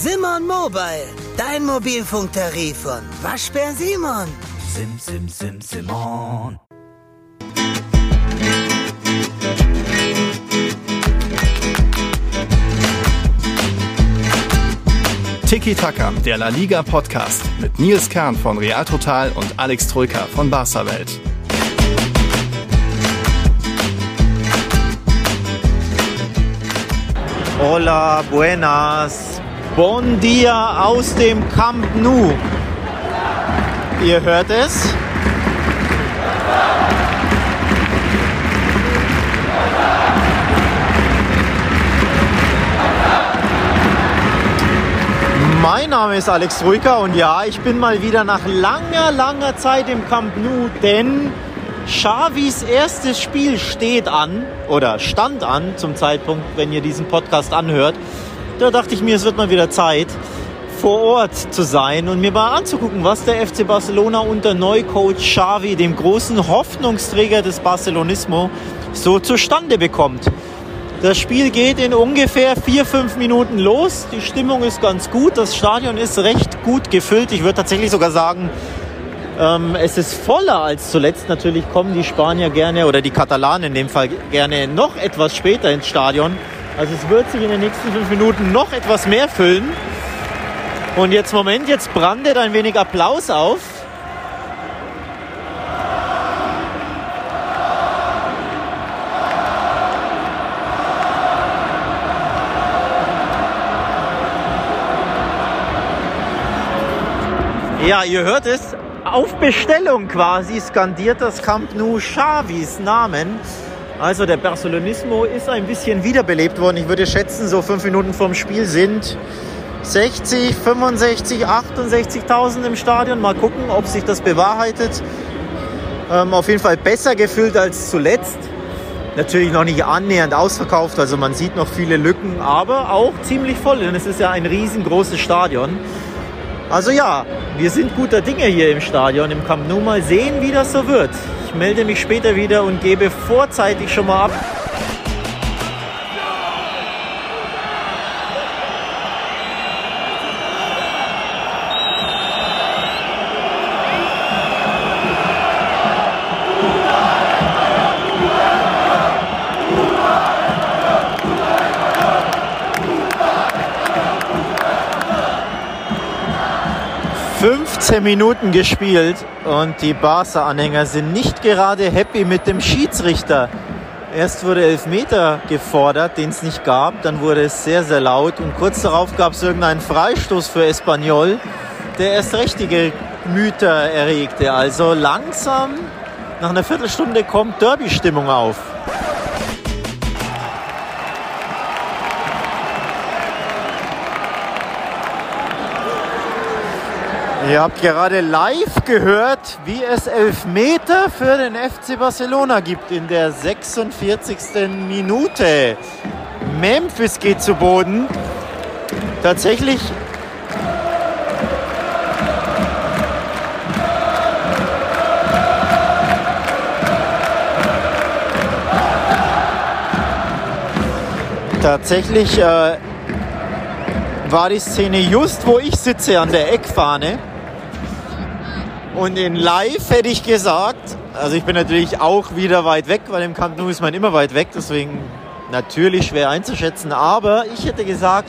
Simon Mobile, dein Mobilfunktarif von Waschbär Simon. Sim, sim, sim, Simon. Tiki Taka, der La Liga Podcast mit Nils Kern von Real Total und Alex Troika von Barca Welt. Hola, buenas. Bon dia aus dem Camp Nou. Ihr hört es. Mein Name ist Alex Ruiker und ja, ich bin mal wieder nach langer, langer Zeit im Camp Nou, denn Xavis erstes Spiel steht an oder stand an zum Zeitpunkt, wenn ihr diesen Podcast anhört. Da dachte ich mir, es wird mal wieder Zeit, vor Ort zu sein und mir mal anzugucken, was der FC Barcelona unter Neucoach Xavi, dem großen Hoffnungsträger des Barcelonismo, so zustande bekommt. Das Spiel geht in ungefähr vier, fünf Minuten los. Die Stimmung ist ganz gut. Das Stadion ist recht gut gefüllt. Ich würde tatsächlich sogar sagen, ähm, es ist voller als zuletzt. Natürlich kommen die Spanier gerne oder die Katalanen in dem Fall gerne noch etwas später ins Stadion. Also es wird sich in den nächsten fünf Minuten noch etwas mehr füllen. Und jetzt Moment, jetzt brandet ein wenig Applaus auf. Ja, ihr hört es. Auf Bestellung quasi skandiert das Camp Nou Xavis Namen. Also der Barcelonismo ist ein bisschen wiederbelebt worden. Ich würde schätzen, so fünf Minuten vorm Spiel sind 60, 65, 68.000 im Stadion. Mal gucken, ob sich das bewahrheitet. Ähm, auf jeden Fall besser gefüllt als zuletzt. Natürlich noch nicht annähernd ausverkauft, also man sieht noch viele Lücken, aber auch ziemlich voll, denn es ist ja ein riesengroßes Stadion. Also ja, wir sind guter Dinge hier im Stadion, im Camp Nou. Mal sehen, wie das so wird. Ich melde mich später wieder und gebe vorzeitig schon mal ab. Fünfzehn Minuten gespielt und die Barca-Anhänger sind nicht gerade happy mit dem Schiedsrichter. Erst wurde Elfmeter gefordert, den es nicht gab. Dann wurde es sehr, sehr laut. Und kurz darauf gab es irgendeinen Freistoß für Espanyol, der erst richtige Gemüter erregte. Also langsam, nach einer Viertelstunde kommt Derby-Stimmung auf. Ihr habt gerade live gehört, wie es Elfmeter für den FC Barcelona gibt in der 46. Minute. Memphis geht zu Boden. Tatsächlich Tatsächlich äh, war die Szene just, wo ich sitze an der Eckfahne. Und in live hätte ich gesagt, also ich bin natürlich auch wieder weit weg, weil im Camp Nou ist man immer weit weg, deswegen natürlich schwer einzuschätzen. Aber ich hätte gesagt,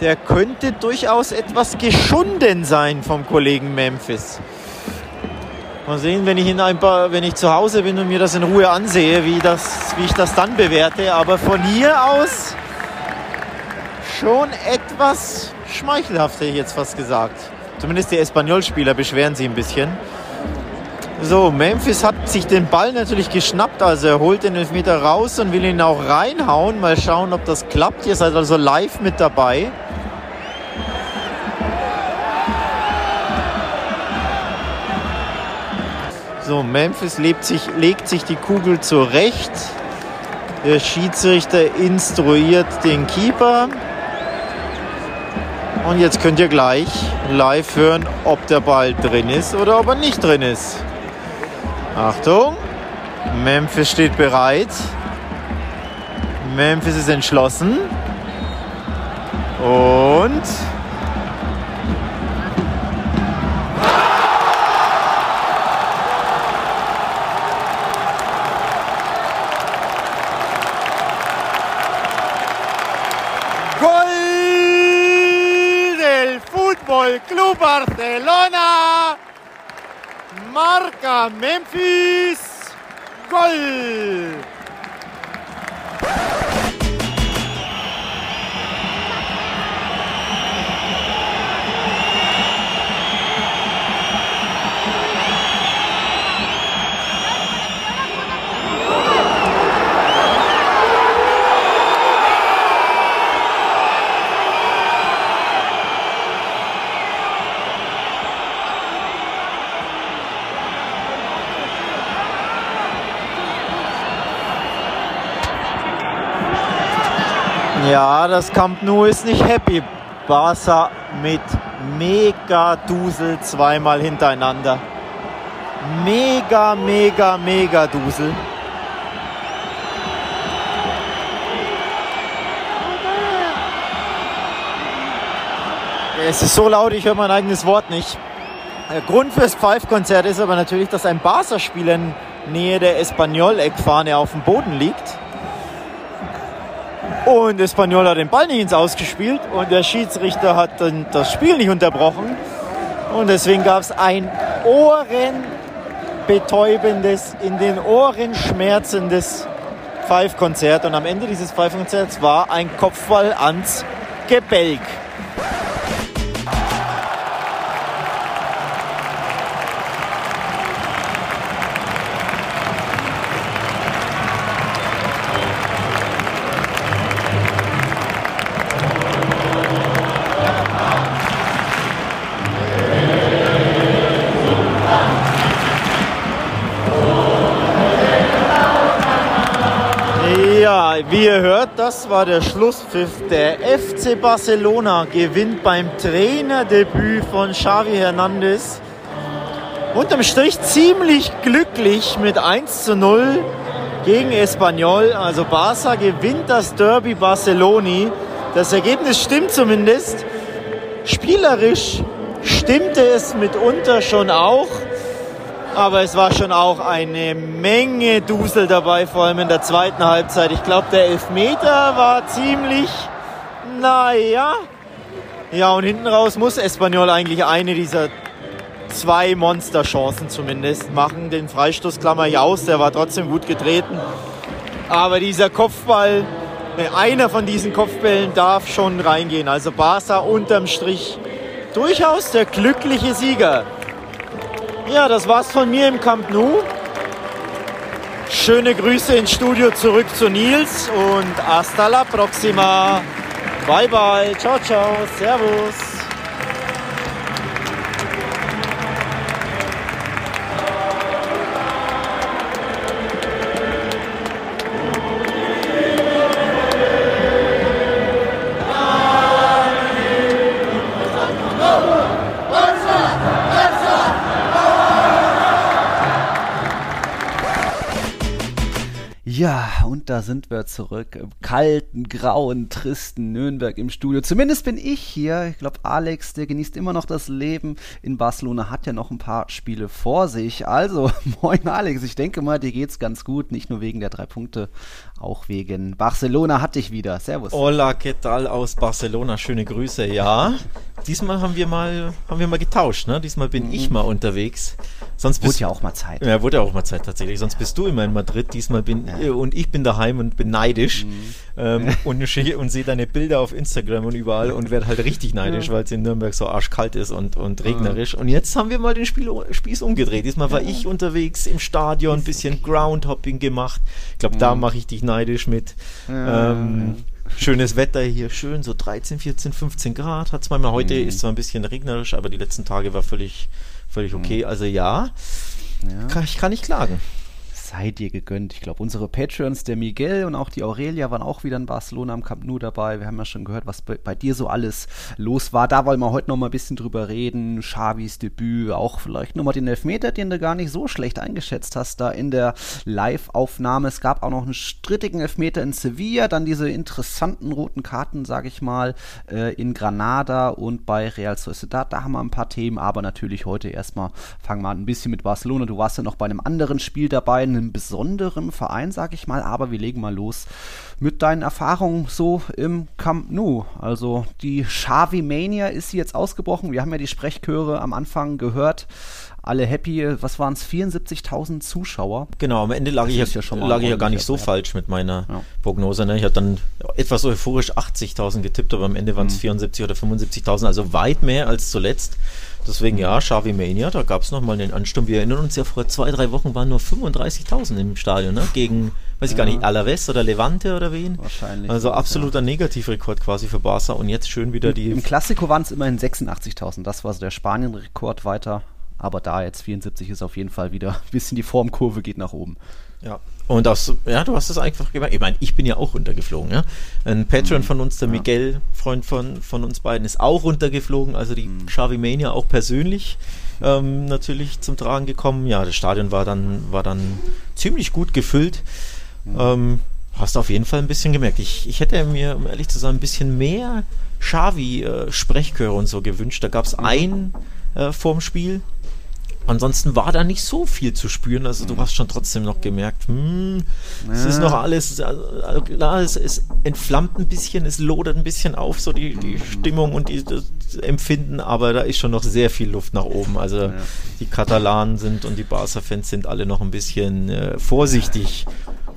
der könnte durchaus etwas geschunden sein vom Kollegen Memphis. Mal sehen, wenn ich, in ein paar, wenn ich zu Hause bin und mir das in Ruhe ansehe, wie, das, wie ich das dann bewerte. Aber von hier aus schon etwas schmeichelhaft, hätte ich jetzt fast gesagt. Zumindest die Espanyol-Spieler beschweren sich ein bisschen. So, Memphis hat sich den Ball natürlich geschnappt, also er holt den Elfmeter raus und will ihn auch reinhauen. Mal schauen, ob das klappt. Ihr seid also live mit dabei. So, Memphis sich, legt sich die Kugel zurecht. Der Schiedsrichter instruiert den Keeper. Und jetzt könnt ihr gleich live hören, ob der Ball drin ist oder ob er nicht drin ist. Achtung, Memphis steht bereit. Memphis ist entschlossen. Und Memphis. Goal. Ja, das Camp Nou ist nicht happy. Barca mit mega Dusel zweimal hintereinander. Mega, mega, mega Dusel. Es ist so laut, ich höre mein eigenes Wort nicht. Der Grund fürs Pfeifkonzert ist aber natürlich, dass ein Barca-Spieler in Nähe der Espanyol-Eckfahne auf dem Boden liegt. Und Espanyol hat den Ball nicht ins Ausgespielt und der Schiedsrichter hat das Spiel nicht unterbrochen. Und deswegen gab es ein ohrenbetäubendes, in den Ohren schmerzendes Pfeifkonzert. Und am Ende dieses Pfeifkonzerts war ein Kopfball ans Gebälk. Das war der Schlusspfiff. Der FC Barcelona gewinnt beim Trainerdebüt von Xavi Hernandez. Unterm Strich ziemlich glücklich mit 1 zu 0 gegen Espanyol. Also Barca gewinnt das Derby Barceloni. Das Ergebnis stimmt zumindest. Spielerisch stimmte es mitunter schon auch. Aber es war schon auch eine Menge Dusel dabei, vor allem in der zweiten Halbzeit. Ich glaube, der Elfmeter war ziemlich, naja. Ja, und hinten raus muss Espanyol eigentlich eine dieser zwei Monsterchancen zumindest machen. Den Freistoß klammer ich aus, der war trotzdem gut getreten. Aber dieser Kopfball, einer von diesen Kopfbällen darf schon reingehen. Also Barca unterm Strich durchaus der glückliche Sieger. Ja, das war's von mir im Camp Nou. Schöne Grüße ins Studio zurück zu Nils und hasta la próxima. Bye bye, ciao ciao, servus. Da sind wir zurück im kalten, grauen, tristen Nürnberg im Studio. Zumindest bin ich hier. Ich glaube, Alex, der genießt immer noch das Leben in Barcelona, hat ja noch ein paar Spiele vor sich. Also, moin Alex, ich denke mal, dir geht's ganz gut. Nicht nur wegen der drei Punkte, auch wegen Barcelona hatte ich wieder. Servus. Hola, ¿qué tal aus Barcelona? Schöne Grüße. Ja, diesmal haben wir mal, haben wir mal getauscht. Ne? Diesmal bin mhm. ich mal unterwegs. Sonst bist, wurde ja auch mal Zeit. Ja, wurde ja auch mal Zeit tatsächlich. Sonst bist du immer in Madrid. Diesmal bin ja. und ich bin daheim und bin neidisch mhm. ähm, und, und sehe deine Bilder auf Instagram und überall und werde halt richtig neidisch, ja. weil es in Nürnberg so arschkalt ist und, und regnerisch. Und jetzt haben wir mal den Spiel, Spieß umgedreht. Diesmal war ich unterwegs im Stadion, ein bisschen Groundhopping gemacht. Ich glaube, mhm. da mache ich dich neidisch mit. Ähm, schönes Wetter hier, schön, so 13, 14, 15 Grad hat es manchmal. Heute mhm. ist zwar ein bisschen regnerisch, aber die letzten Tage war völlig, völlig okay. Mhm. Also ja, ja. Kann, ich kann nicht klagen sei dir gegönnt. Ich glaube, unsere Patreons, der Miguel und auch die Aurelia, waren auch wieder in Barcelona am Camp Nou dabei. Wir haben ja schon gehört, was bei, bei dir so alles los war. Da wollen wir heute noch mal ein bisschen drüber reden. Xavis Debüt, auch vielleicht nochmal den Elfmeter, den du gar nicht so schlecht eingeschätzt hast, da in der Live-Aufnahme. Es gab auch noch einen strittigen Elfmeter in Sevilla, dann diese interessanten roten Karten, sage ich mal, äh, in Granada und bei Real Sociedad. Da haben wir ein paar Themen, aber natürlich heute erstmal fangen wir an ein bisschen mit Barcelona. Du warst ja noch bei einem anderen Spiel dabei, ein einem besonderen Verein, sag ich mal. Aber wir legen mal los mit deinen Erfahrungen so im Camp Nou. Also die Xavi Mania ist jetzt ausgebrochen. Wir haben ja die Sprechchöre am Anfang gehört alle happy. Was waren es? 74.000 Zuschauer. Genau, am Ende lag ich ja, ja lag ich ja gar nicht so falsch mit meiner ja. Prognose. Ne? Ich hatte dann etwas euphorisch 80.000 getippt, aber am Ende waren es mhm. 74 oder 75.000, also weit mehr als zuletzt. Deswegen ja, Xavi Mania, da gab es nochmal einen Ansturm. Wir erinnern uns ja, vor zwei, drei Wochen waren nur 35.000 im Stadion, ne? gegen, weiß ich ja. gar nicht, Alaves oder Levante oder wen. Wahrscheinlich. Also absoluter ja. Negativrekord quasi für Barca und jetzt schön wieder die... Im Klassiko waren es immerhin 86.000, das war so der Spanien-Rekord weiter aber da jetzt 74 ist auf jeden Fall wieder ein bisschen die Formkurve geht nach oben. Ja. Und das, ja, du hast es einfach gemacht. Ich meine, ich bin ja auch runtergeflogen, ja. Ein Patron mhm. von uns, der ja. Miguel, Freund von, von uns beiden, ist auch runtergeflogen. Also die mhm. Xavi Mania auch persönlich ähm, natürlich zum Tragen gekommen. Ja, das Stadion war dann, war dann ziemlich gut gefüllt. Mhm. Ähm, hast auf jeden Fall ein bisschen gemerkt. Ich, ich hätte mir, um ehrlich zu sein, ein bisschen mehr Xavi-Sprechchöre äh, und so gewünscht. Da gab es mhm. ein äh, vorm Spiel, Ansonsten war da nicht so viel zu spüren. Also du hast schon trotzdem noch gemerkt, hm, ja. es ist noch alles, also klar, es, es, entflammt ein bisschen, es lodert ein bisschen auf, so die, die Stimmung und die, das Empfinden, aber da ist schon noch sehr viel Luft nach oben. Also ja. die Katalanen sind und die Barca-Fans sind alle noch ein bisschen äh, vorsichtig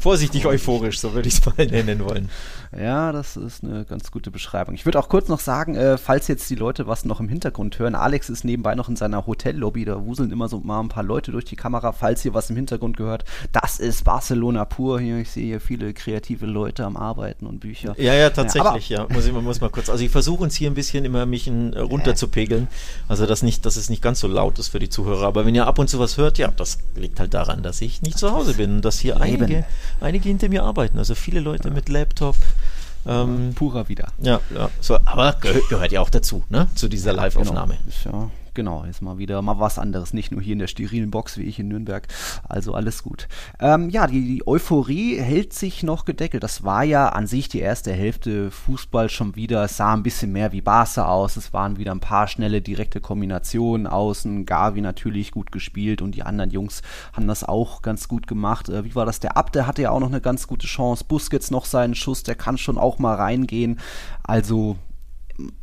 vorsichtig euphorisch, so würde ich es mal nennen wollen. Ja, das ist eine ganz gute Beschreibung. Ich würde auch kurz noch sagen, äh, falls jetzt die Leute was noch im Hintergrund hören, Alex ist nebenbei noch in seiner Hotellobby, da wuseln immer so mal ein paar Leute durch die Kamera, falls ihr was im Hintergrund gehört. Das ist Barcelona pur hier. Ich sehe hier viele kreative Leute am Arbeiten und Bücher. Ja, ja, tatsächlich, ja. ja. Muss ich muss mal kurz. Also ich versuche uns hier ein bisschen immer mich in, äh, runterzupegeln. Also dass nicht, dass es nicht ganz so laut ist für die Zuhörer. Aber wenn ihr ab und zu was hört, ja, das liegt halt daran, dass ich nicht zu Hause bin und dass hier einige einige hinter mir arbeiten. Also viele Leute ja. mit Laptop. Ähm, Purer wieder. Ja, ja. So, aber gehört, ja auch dazu, ne? Zu dieser Live-Aufnahme. Genau. Ja, genau, ist mal wieder mal was anderes, nicht nur hier in der sterilen Box wie ich in Nürnberg. Also alles gut. Ähm, ja, die, die, Euphorie hält sich noch gedeckelt. Das war ja an sich die erste Hälfte Fußball schon wieder, es sah ein bisschen mehr wie Barca aus. Es waren wieder ein paar schnelle, direkte Kombinationen außen. Gavi natürlich gut gespielt und die anderen Jungs haben das auch ganz gut gemacht. Äh, wie war das? Der Abde hatte ja auch noch eine ganz gute Chance. Busquets noch seinen Schuss, der kann schon auch mal reingehen. Also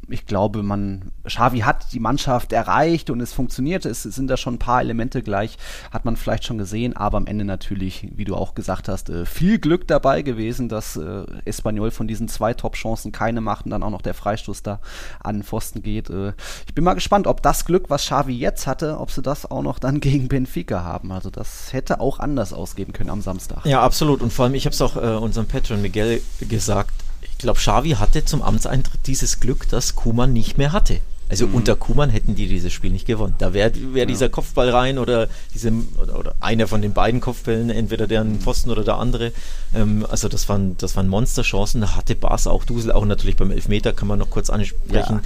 ich glaube, man, Xavi hat die Mannschaft erreicht und es funktioniert. Es sind da schon ein paar Elemente gleich, hat man vielleicht schon gesehen, aber am Ende natürlich, wie du auch gesagt hast, äh, viel Glück dabei gewesen, dass äh, Espanyol von diesen zwei Top-Chancen keine macht und dann auch noch der Freistoß da an den Pfosten geht. Äh, ich bin mal gespannt, ob das Glück, was Xavi jetzt hatte, ob sie das auch noch dann gegen Benfica haben. Also das hätte auch anders ausgehen können am Samstag. Ja, absolut. Und vor allem, ich habe es auch äh, unserem Patron Miguel gesagt, ich glaube, Xavi hatte zum Amtseintritt dieses Glück, dass Kuman nicht mehr hatte. Also mhm. unter Kuman hätten die dieses Spiel nicht gewonnen. Da wäre wär ja. dieser Kopfball rein oder diese oder, oder, einer von den beiden Kopfbällen, entweder der an Pfosten oder der andere. Ähm, also das waren das waren Monsterchancen. Da hatte Bas auch Dusel, auch natürlich beim Elfmeter kann man noch kurz ansprechen.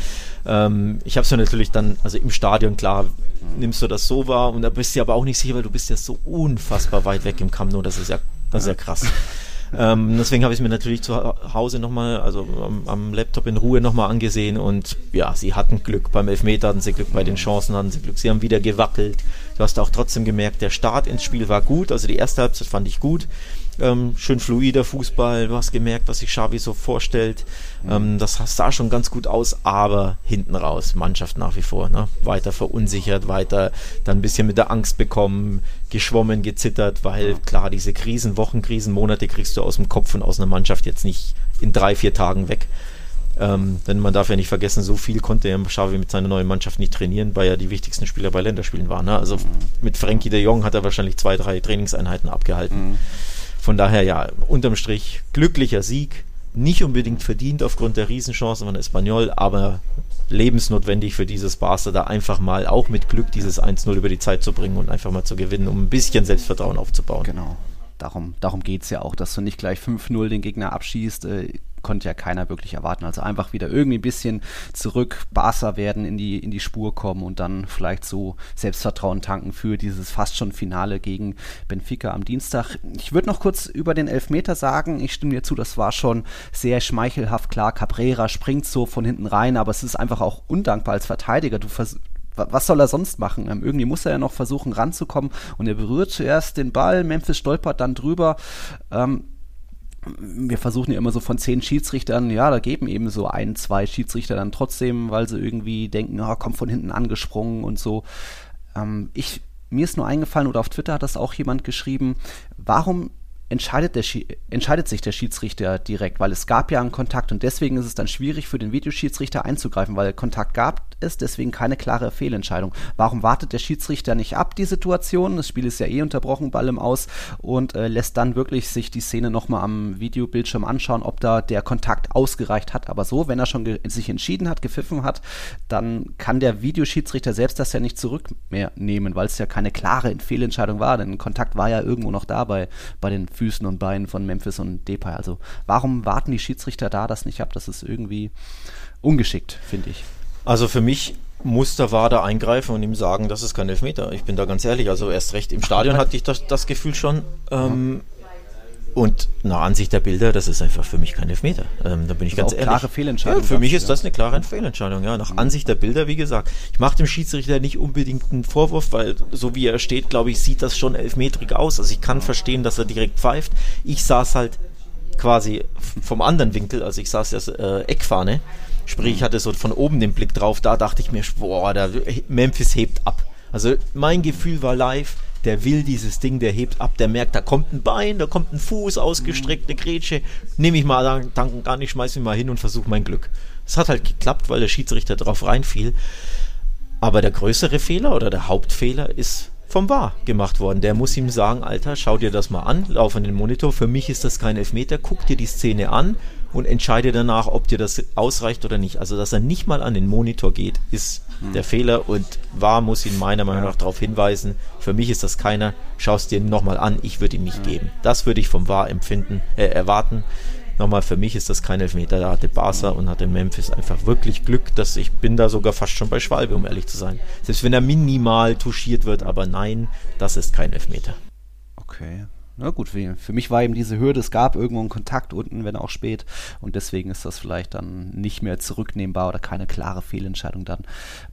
Ja. Ähm, ich habe es ja natürlich dann, also im Stadion klar, nimmst du das so wahr und da bist du aber auch nicht sicher, weil du bist ja so unfassbar weit weg im Camp Nou. Das ist ja das ist ja krass. Ähm, deswegen habe ich es mir natürlich zu Hause nochmal, also am, am, Laptop in Ruhe nochmal angesehen und ja, sie hatten Glück. Beim Elfmeter hatten sie Glück, bei den Chancen hatten sie Glück. Sie haben wieder gewackelt. Du hast auch trotzdem gemerkt, der Start ins Spiel war gut, also die erste Halbzeit fand ich gut. Ähm, schön fluider Fußball, du hast gemerkt, was sich Xavi so vorstellt. Ähm, das sah schon ganz gut aus, aber hinten raus, Mannschaft nach wie vor, ne? weiter verunsichert, weiter dann ein bisschen mit der Angst bekommen, geschwommen, gezittert, weil ja. klar, diese Krisen, Wochen, Krisen, Monate kriegst du aus dem Kopf und aus einer Mannschaft jetzt nicht in drei, vier Tagen weg. Ähm, denn man darf ja nicht vergessen, so viel konnte er Xavi mit seiner neuen Mannschaft nicht trainieren, weil er die wichtigsten Spieler bei Länderspielen waren. Ne? Also mhm. mit Frankie de Jong hat er wahrscheinlich zwei, drei Trainingseinheiten abgehalten. Mhm. Von daher ja, unterm Strich glücklicher Sieg, nicht unbedingt verdient aufgrund der Riesenchancen von Espanyol, aber lebensnotwendig für dieses Barca da einfach mal auch mit Glück dieses 1-0 über die Zeit zu bringen und einfach mal zu gewinnen, um ein bisschen Selbstvertrauen aufzubauen. Genau. Darum, darum geht es ja auch, dass du nicht gleich 5-0 den Gegner abschießt. Äh, konnte ja keiner wirklich erwarten. Also einfach wieder irgendwie ein bisschen zurück Barca werden, in die, in die Spur kommen und dann vielleicht so Selbstvertrauen tanken für dieses fast schon Finale gegen Benfica am Dienstag. Ich würde noch kurz über den Elfmeter sagen. Ich stimme dir zu, das war schon sehr schmeichelhaft. Klar, Cabrera springt so von hinten rein, aber es ist einfach auch undankbar als Verteidiger. Du was soll er sonst machen? Ähm, irgendwie muss er ja noch versuchen ranzukommen und er berührt zuerst den Ball, Memphis stolpert dann drüber. Ähm, wir versuchen ja immer so von zehn Schiedsrichtern, ja, da geben eben so ein, zwei Schiedsrichter dann trotzdem, weil sie irgendwie denken, oh, kommt von hinten angesprungen und so. Ähm, ich, mir ist nur eingefallen, oder auf Twitter hat das auch jemand geschrieben, warum entscheidet, der, entscheidet sich der Schiedsrichter direkt, weil es gab ja einen Kontakt und deswegen ist es dann schwierig für den Videoschiedsrichter einzugreifen, weil Kontakt gab es, deswegen keine klare Fehlentscheidung. Warum wartet der Schiedsrichter nicht ab, die Situation? Das Spiel ist ja eh unterbrochen, Ball im Aus und äh, lässt dann wirklich sich die Szene nochmal am Videobildschirm anschauen, ob da der Kontakt ausgereicht hat. Aber so, wenn er schon sich entschieden hat, gepfiffen hat, dann kann der Videoschiedsrichter selbst das ja nicht zurück mehr nehmen, weil es ja keine klare Fehlentscheidung war, denn Kontakt war ja irgendwo noch da bei, bei den Füßen und Beinen von Memphis und Depay. Also warum warten die Schiedsrichter da das nicht ab? Das ist irgendwie ungeschickt, finde ich. Also für mich muss der Wader eingreifen und ihm sagen, das ist kein Elfmeter. Ich bin da ganz ehrlich. Also erst recht im Stadion hatte ich das, das Gefühl schon. Ähm, und nach Ansicht der Bilder, das ist einfach für mich kein Elfmeter. Ähm, da bin ich ganz ehrlich. Klare Fehlentscheidung. Ja, für mich ist das eine klare Fehlentscheidung. Ja, nach mhm. Ansicht der Bilder, wie gesagt. Ich mache dem Schiedsrichter nicht unbedingt einen Vorwurf, weil so wie er steht, glaube ich, sieht das schon elfmetrig aus. Also ich kann verstehen, dass er direkt pfeift. Ich saß halt quasi vom anderen Winkel, also ich saß ja äh, Eckfahne. Sprich, ich mhm. hatte so von oben den Blick drauf. Da dachte ich mir, boah, der Memphis hebt ab. Also mein Gefühl war live der will dieses Ding, der hebt ab, der merkt, da kommt ein Bein, da kommt ein Fuß, ausgestreckt, eine Grätsche, nehme ich mal danken gar nicht, schmeiß mich mal hin und versuche mein Glück. Es hat halt geklappt, weil der Schiedsrichter drauf reinfiel. Aber der größere Fehler oder der Hauptfehler ist vom VAR gemacht worden. Der muss ihm sagen, Alter, schau dir das mal an, lauf an den Monitor, für mich ist das kein Elfmeter, guck dir die Szene an und entscheide danach, ob dir das ausreicht oder nicht. Also, dass er nicht mal an den Monitor geht, ist hm. der Fehler und war muss ihn meiner Meinung nach darauf hinweisen. Für mich ist das keiner. Schau es dir nochmal an, ich würde ihn nicht ja. geben. Das würde ich vom War empfinden, äh, erwarten. Nochmal, für mich ist das kein Elfmeter. Da hatte Barca und hatte Memphis einfach wirklich Glück, dass ich bin da sogar fast schon bei Schwalbe, um ehrlich zu sein. Selbst wenn er minimal touchiert wird, aber nein, das ist kein Elfmeter. Okay, na gut, für, für mich war eben diese Hürde, es gab irgendwo einen Kontakt unten, wenn auch spät. Und deswegen ist das vielleicht dann nicht mehr zurücknehmbar oder keine klare Fehlentscheidung dann.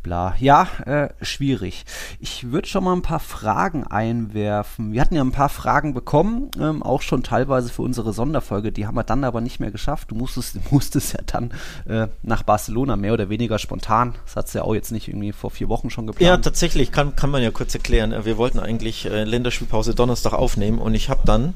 Bla. Ja, äh, schwierig. Ich würde schon mal ein paar Fragen einwerfen. Wir hatten ja ein paar Fragen bekommen, ähm, auch schon teilweise für unsere Sonderfolge. Die haben wir dann aber nicht mehr geschafft. Du musstest, musstest ja dann äh, nach Barcelona, mehr oder weniger spontan. Das hat es ja auch jetzt nicht irgendwie vor vier Wochen schon geplant. Ja, tatsächlich, kann, kann man ja kurz erklären. Wir wollten eigentlich äh, Länderspielpause Donnerstag aufnehmen und ich habe dann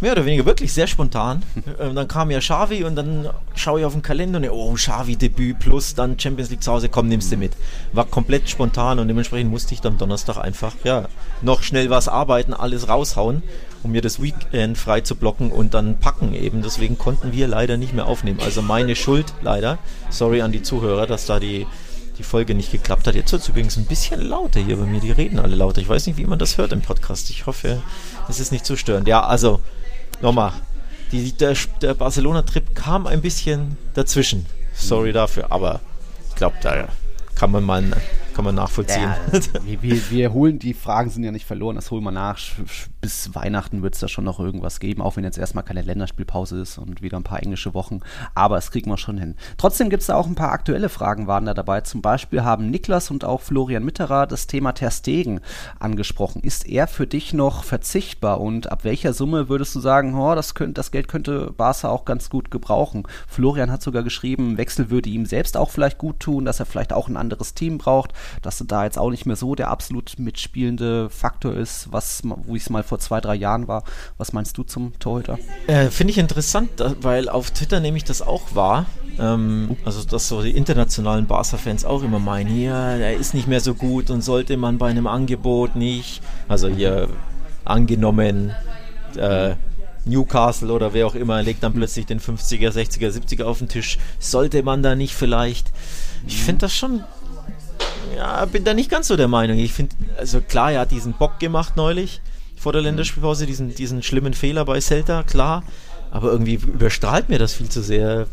mehr oder weniger wirklich sehr spontan. Ähm, dann kam ja Xavi und dann schaue ich auf den Kalender und oh, Xavi Debüt plus dann Champions League zu Hause, komm, nimmst du mit. War komplett spontan und dementsprechend musste ich dann Donnerstag einfach, ja, noch schnell was arbeiten, alles raushauen, um mir das Weekend frei zu blocken und dann packen eben. Deswegen konnten wir leider nicht mehr aufnehmen. Also meine Schuld leider. Sorry an die Zuhörer, dass da die die Folge nicht geklappt hat. Jetzt wird es übrigens ein bisschen lauter hier bei mir. Die reden alle lauter. Ich weiß nicht, wie man das hört im Podcast. Ich hoffe, es ist nicht zu störend. Ja, also nochmal. Die, der, der Barcelona-Trip kam ein bisschen dazwischen. Sorry dafür, aber ich glaube, da kann man mal kann man nachvollziehen. Ja, wir, wir, wir, holen, die Fragen sind ja nicht verloren, das holen wir nach. Bis Weihnachten wird es da schon noch irgendwas geben, auch wenn jetzt erstmal keine Länderspielpause ist und wieder ein paar englische Wochen. Aber es kriegen wir schon hin. Trotzdem gibt es da auch ein paar aktuelle Fragen, waren da dabei. Zum Beispiel haben Niklas und auch Florian Mitterer das Thema Ter Stegen angesprochen. Ist er für dich noch verzichtbar und ab welcher Summe würdest du sagen, oh, das, könnt, das Geld könnte Barca auch ganz gut gebrauchen? Florian hat sogar geschrieben, Wechsel würde ihm selbst auch vielleicht gut tun, dass er vielleicht auch ein anderes Team braucht dass er da jetzt auch nicht mehr so der absolut mitspielende Faktor ist, was, wo ich es mal vor zwei, drei Jahren war. Was meinst du zum Torhüter? Äh, Finde ich interessant, weil auf Twitter nehme ich das auch wahr. Ähm, also, dass so die internationalen Barca-Fans auch immer meinen, hier, der ist nicht mehr so gut und sollte man bei einem Angebot nicht, also hier angenommen, äh, Newcastle oder wer auch immer legt dann plötzlich den 50er, 60er, 70er auf den Tisch. Sollte man da nicht vielleicht? Ich finde das schon ja, bin da nicht ganz so der Meinung. Ich finde, also klar, er hat diesen Bock gemacht neulich vor der Länderspielpause, diesen, diesen schlimmen Fehler bei Celta, klar. Aber irgendwie überstrahlt mir das viel zu sehr,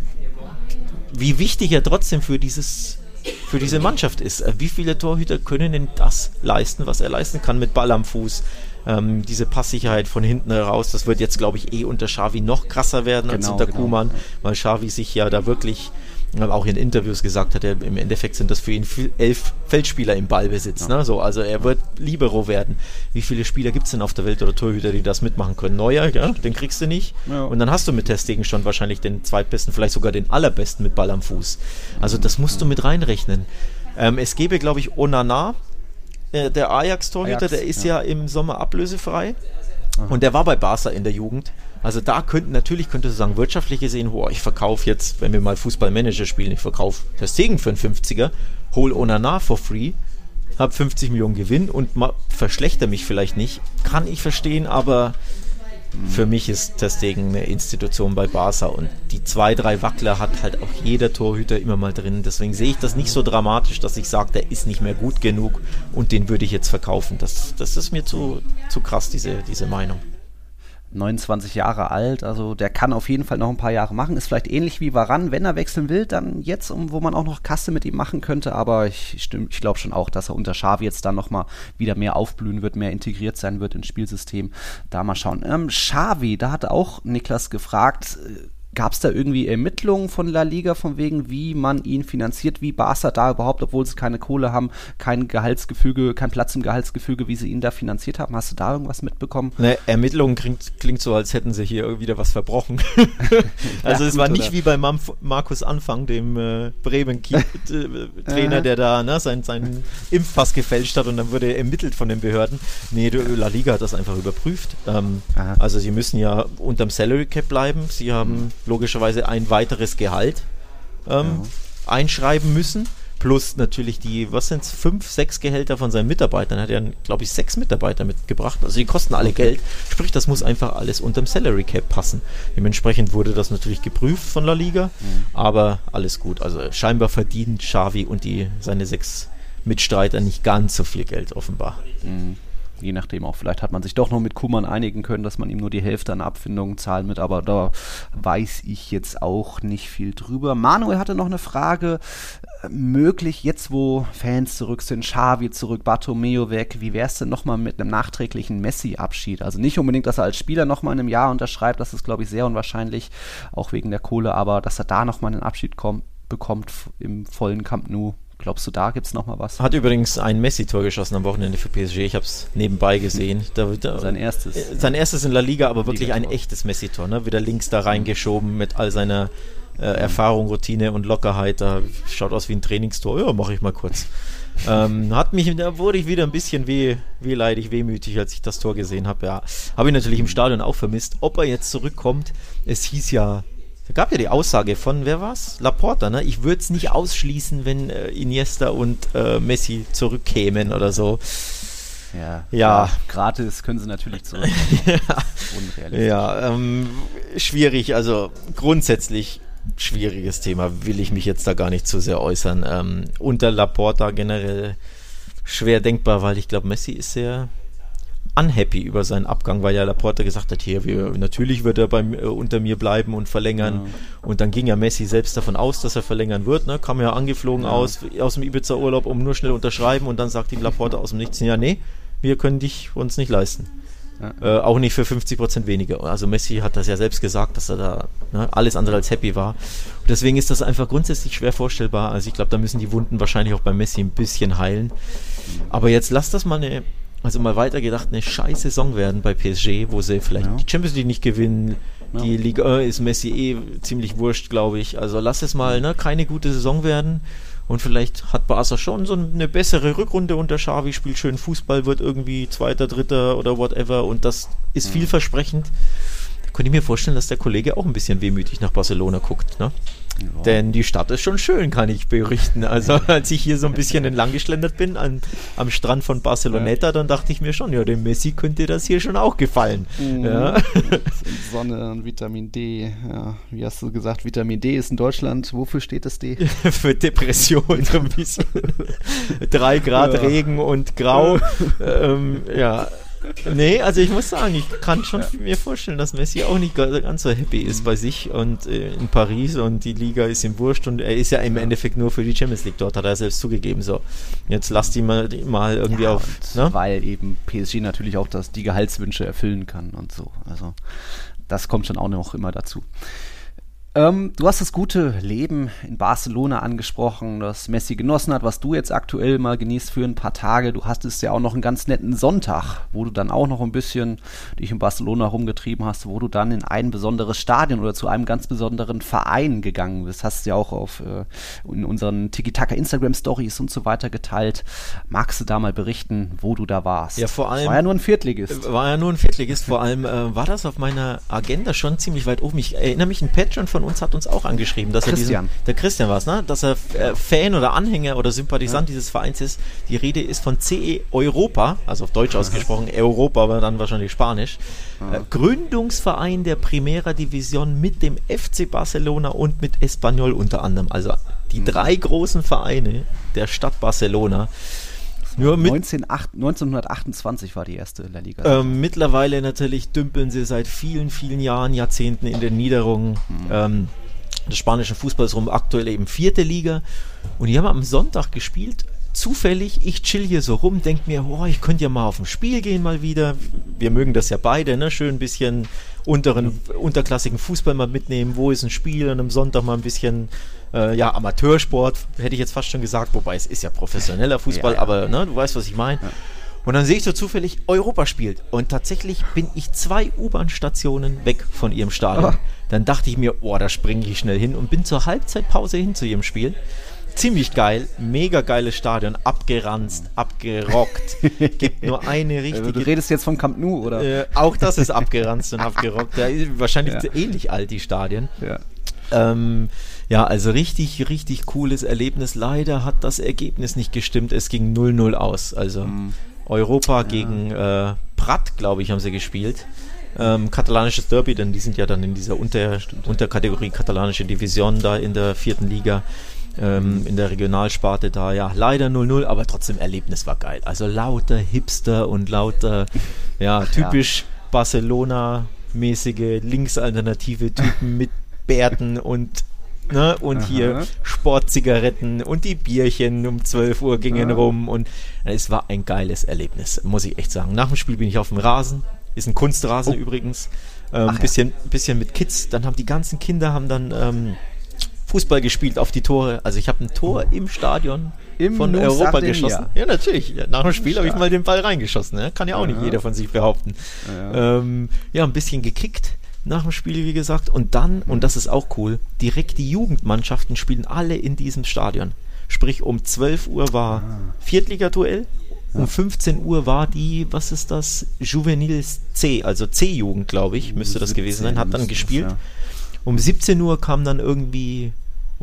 wie wichtig er trotzdem für dieses für diese Mannschaft ist. Wie viele Torhüter können denn das leisten, was er leisten kann mit Ball am Fuß? Ähm, diese Passsicherheit von hinten heraus, das wird jetzt, glaube ich, eh unter Xavi noch krasser werden genau, als unter genau. Kuman, weil Xavi sich ja da wirklich auch in Interviews gesagt hat, er, im Endeffekt sind das für ihn elf Feldspieler im Ballbesitz. Ja. Ne? So, also er wird Libero werden. Wie viele Spieler gibt es denn auf der Welt oder Torhüter, die das mitmachen können? Neuer, ja, den kriegst du nicht. Ja. Und dann hast du mit Testegen schon wahrscheinlich den zweitbesten, vielleicht sogar den allerbesten mit Ball am Fuß. Also das musst du mit reinrechnen. Ähm, es gäbe, glaube ich, Onana, äh, der Ajax-Torhüter, Ajax, der ist ja. ja. im Sommer ablösefrei. Und der war bei Barca in der Jugend. Also da könnten natürlich könnte du sagen, wirtschaftlich gesehen, boah, ich verkaufe jetzt, wenn wir mal Fußballmanager spielen, ich verkaufe das Segen für einen 50er, hol Onana for free, hab 50 Millionen Gewinn und verschlechter mich vielleicht nicht. Kann ich verstehen, aber für mich ist Testegen eine Institution bei Barca und die zwei, drei Wackler hat halt auch jeder Torhüter immer mal drin. Deswegen sehe ich das nicht so dramatisch, dass ich sage, der ist nicht mehr gut genug und den würde ich jetzt verkaufen. Das, das ist mir zu, zu krass, diese, diese Meinung. 29 Jahre alt, also der kann auf jeden Fall noch ein paar Jahre machen. Ist vielleicht ähnlich wie Varan, wenn er wechseln will, dann jetzt, um, wo man auch noch Kasse mit ihm machen könnte. Aber ich, ich glaube schon auch, dass er unter Xavi jetzt dann nochmal wieder mehr aufblühen wird, mehr integriert sein wird ins Spielsystem. Da mal schauen. Ähm, Xavi, da hat auch Niklas gefragt, äh, Gab es da irgendwie Ermittlungen von La Liga, von wegen, wie man ihn finanziert, wie Barca da überhaupt, obwohl sie keine Kohle haben, kein Gehaltsgefüge, kein Platz im Gehaltsgefüge, wie sie ihn da finanziert haben? Hast du da irgendwas mitbekommen? Ne, Ermittlungen klingt, klingt so, als hätten sie hier wieder was verbrochen. also ja, es war nicht oder? wie bei Mam Markus Anfang, dem äh, Bremen-Trainer, der da ne, seinen sein Impfpass gefälscht hat und dann wurde er ermittelt von den Behörden. Nee, La Liga hat das einfach überprüft. Ähm, also sie müssen ja unterm Salary Cap bleiben. Sie haben mhm logischerweise ein weiteres Gehalt ähm, ja. einschreiben müssen. Plus natürlich die, was sind es, fünf, sechs Gehälter von seinen Mitarbeitern. Er hat ja, glaube ich, sechs Mitarbeiter mitgebracht. Also die kosten alle Geld. Sprich, das muss einfach alles unterm Salary Cap passen. Dementsprechend wurde das natürlich geprüft von La Liga. Mhm. Aber alles gut. Also scheinbar verdienen Xavi und die, seine sechs Mitstreiter nicht ganz so viel Geld offenbar. Mhm je nachdem auch. Vielleicht hat man sich doch noch mit Kummern einigen können, dass man ihm nur die Hälfte an Abfindungen zahlen mit, aber da weiß ich jetzt auch nicht viel drüber. Manuel hatte noch eine Frage. Äh, möglich, jetzt wo Fans zurück sind, Xavi zurück, Bartomeo weg, wie wäre es denn nochmal mit einem nachträglichen Messi-Abschied? Also nicht unbedingt, dass er als Spieler nochmal in einem Jahr unterschreibt, das ist, glaube ich, sehr unwahrscheinlich, auch wegen der Kohle, aber dass er da nochmal einen Abschied kommt, bekommt im vollen Camp Nou, Glaubst du, da gibt es nochmal was? Hat übrigens ein Messi-Tor geschossen am Wochenende für PSG. Ich habe es nebenbei gesehen. Da, da, sein erstes. Äh, sein erstes in La Liga, aber wirklich ein echtes Messi-Tor. Ne? Wieder links da reingeschoben mit all seiner äh, Erfahrung, Routine und Lockerheit. Da schaut aus wie ein Trainingstor. Ja, mache ich mal kurz. ähm, hat mich, da wurde ich wieder ein bisschen weh, wehleidig, wehmütig, als ich das Tor gesehen habe. Ja, habe ich natürlich im Stadion auch vermisst. Ob er jetzt zurückkommt, es hieß ja da gab ja die Aussage von, wer war's? Laporta, ne? Ich würde es nicht ausschließen, wenn äh, Iniesta und äh, Messi zurückkämen oder so. Ja, ja. gratis können sie natürlich zurück. ja, Unrealistisch. Ja, ähm, schwierig, also grundsätzlich schwieriges Thema, will ich mich jetzt da gar nicht zu sehr äußern. Ähm, unter Laporta generell schwer denkbar, weil ich glaube, Messi ist sehr unhappy über seinen Abgang, weil ja Laporte gesagt hat, hier, wir, natürlich wird er beim, äh, unter mir bleiben und verlängern. Ja. Und dann ging ja Messi selbst davon aus, dass er verlängern wird. Ne? Kam ja angeflogen ja. aus, aus dem Ibiza-Urlaub, um nur schnell unterschreiben. Und dann sagt ihm Laporte aus dem Nichts, ja, nee, wir können dich uns nicht leisten. Ja. Äh, auch nicht für 50 Prozent weniger. Also Messi hat das ja selbst gesagt, dass er da ne, alles andere als happy war. Und deswegen ist das einfach grundsätzlich schwer vorstellbar. Also ich glaube, da müssen die Wunden wahrscheinlich auch bei Messi ein bisschen heilen. Aber jetzt lass das mal eine also mal weitergedacht, eine scheiß Saison werden bei PSG, wo sie vielleicht ja. die Champions League nicht gewinnen. Ja. Die Liga ist Messi eh ziemlich wurscht, glaube ich. Also lass es mal ne, keine gute Saison werden. Und vielleicht hat Barca schon so eine bessere Rückrunde unter Xavi, spielt schön Fußball, wird irgendwie Zweiter, Dritter oder whatever. Und das ist vielversprechend. Da könnte ich mir vorstellen, dass der Kollege auch ein bisschen wehmütig nach Barcelona guckt. Ne? Ja. Denn die Stadt ist schon schön, kann ich berichten. Also als ich hier so ein bisschen entlang geschlendert bin an, am Strand von Barceloneta, ja. dann dachte ich mir schon, ja, dem Messi könnte das hier schon auch gefallen. Mhm. Ja. Sonne und Vitamin D. Ja, wie hast du gesagt, Vitamin D ist in Deutschland, wofür steht das D? Für Depression so ein bisschen. Drei Grad Regen und Grau. ähm, ja, nee, also ich muss sagen, ich kann schon ja. mir vorstellen, dass Messi auch nicht ganz so happy ist bei sich und äh, in Paris und die Liga ist ihm wurscht und er ist ja im ja. Endeffekt nur für die Champions League dort, hat er selbst zugegeben. So, jetzt lasst ihn mal, mal irgendwie ja, auf. Ne? Weil eben PSG natürlich auch das, die Gehaltswünsche erfüllen kann und so. Also das kommt schon auch noch immer dazu. Ähm, du hast das gute Leben in Barcelona angesprochen, das Messi genossen hat, was du jetzt aktuell mal genießt für ein paar Tage. Du hast es ja auch noch einen ganz netten Sonntag, wo du dann auch noch ein bisschen dich in Barcelona rumgetrieben hast, wo du dann in ein besonderes Stadion oder zu einem ganz besonderen Verein gegangen bist. Hast du ja auch auf äh, in unseren Tiki-Taka Instagram Stories und so weiter geteilt. Magst du da mal berichten, wo du da warst? Ja, vor allem. war ja nur ein Viertligist. War ja nur ein Viertligist. Vor allem äh, war das auf meiner Agenda schon ziemlich weit oben. Ich erinnere mich, ein Patron von uns hat uns auch angeschrieben, dass Christian. er diesen, der Christian war ne? Dass er äh, Fan oder Anhänger oder Sympathisant ja. dieses Vereins ist. Die Rede ist von CE Europa, also auf Deutsch ausgesprochen, Europa, aber dann wahrscheinlich Spanisch. Äh, Gründungsverein der Primera Division mit dem FC Barcelona und mit Espanyol unter anderem. Also die mhm. drei großen Vereine der Stadt Barcelona. Nur mit 19, 1928 war die erste La Liga. Ähm, mittlerweile natürlich dümpeln sie seit vielen, vielen Jahren, Jahrzehnten in den Niederungen mhm. ähm, des spanischen Fußballs rum. Aktuell eben vierte Liga. Und die haben am Sonntag gespielt. Zufällig, ich chill hier so rum, denke mir, oh, ich könnte ja mal auf ein Spiel gehen mal wieder. Wir mögen das ja beide, ne? Schön ein bisschen unteren, unterklassigen Fußball mal mitnehmen. Wo ist ein Spiel? Und am Sonntag mal ein bisschen äh, ja, Amateursport, hätte ich jetzt fast schon gesagt, wobei es ist ja professioneller Fußball, ja, ja. aber ne, du weißt, was ich meine. Ja. Und dann sehe ich so zufällig, Europa spielt. Und tatsächlich bin ich zwei U-Bahn-Stationen weg von ihrem Stadion. Oh. Dann dachte ich mir, oh, da springe ich schnell hin und bin zur Halbzeitpause hin zu ihrem Spiel. Ziemlich geil, mega geiles Stadion, abgeranzt, abgerockt. Gibt nur eine richtige. Du redest jetzt vom Camp Nou, oder? Äh, auch das ist abgeranzt und abgerockt. Ja, wahrscheinlich ähnlich alt, die Stadien. Ja. Ähm, ja, also richtig, richtig cooles Erlebnis. Leider hat das Ergebnis nicht gestimmt. Es ging 0-0 aus. Also mhm. Europa ja. gegen äh, Prat, glaube ich, haben sie gespielt. Ähm, katalanisches Derby, denn die sind ja dann in dieser Unter Unterkategorie katalanische Division da in der vierten Liga. Ähm, in der Regionalsparte da, ja, leider 0-0, aber trotzdem Erlebnis war geil. Also lauter Hipster und lauter, ja, typisch ja. Barcelona-mäßige linksalternative Typen mit Bärten und Ne? Und Aha. hier Sportzigaretten und die Bierchen um 12 Uhr gingen ja. rum. Und es war ein geiles Erlebnis, muss ich echt sagen. Nach dem Spiel bin ich auf dem Rasen. Ist ein Kunstrasen oh. übrigens. Ähm, Ach, bisschen, ja. bisschen mit Kids. Dann haben die ganzen Kinder haben dann ähm, Fußball gespielt auf die Tore. Also ich habe ein Tor im Stadion Im von New Europa geschossen. Ja, natürlich. Ja, nach dem Spiel habe ich mal den Ball reingeschossen. Ne? Kann ja auch ja. nicht jeder von sich behaupten. Ja, ähm, ja ein bisschen gekickt nach dem Spiel, wie gesagt. Und dann, und das ist auch cool, direkt die Jugendmannschaften spielen alle in diesem Stadion. Sprich, um 12 Uhr war ah. Viertligaduell, um 15 Uhr war die, was ist das? Juvenils C, also C-Jugend, glaube ich, müsste das gewesen sein, hat dann gespielt. Das, ja. Um 17 Uhr kam dann irgendwie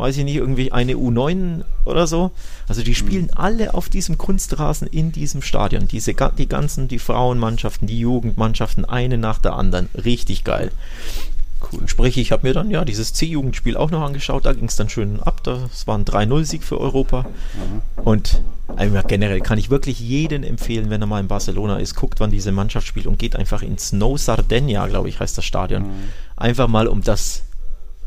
weiß ich nicht, irgendwie eine U9 oder so. Also die spielen mhm. alle auf diesem Kunstrasen in diesem Stadion. Diese, die ganzen, die Frauenmannschaften, die Jugendmannschaften, eine nach der anderen. Richtig geil. Cool. Sprich, ich habe mir dann ja dieses C-Jugendspiel auch noch angeschaut, da ging es dann schön ab. Das war ein 3-0-Sieg für Europa. Mhm. Und also generell kann ich wirklich jeden empfehlen, wenn er mal in Barcelona ist, guckt, wann diese Mannschaft spielt und geht einfach ins Snow Sardinia, glaube ich, heißt das Stadion. Mhm. Einfach mal, um das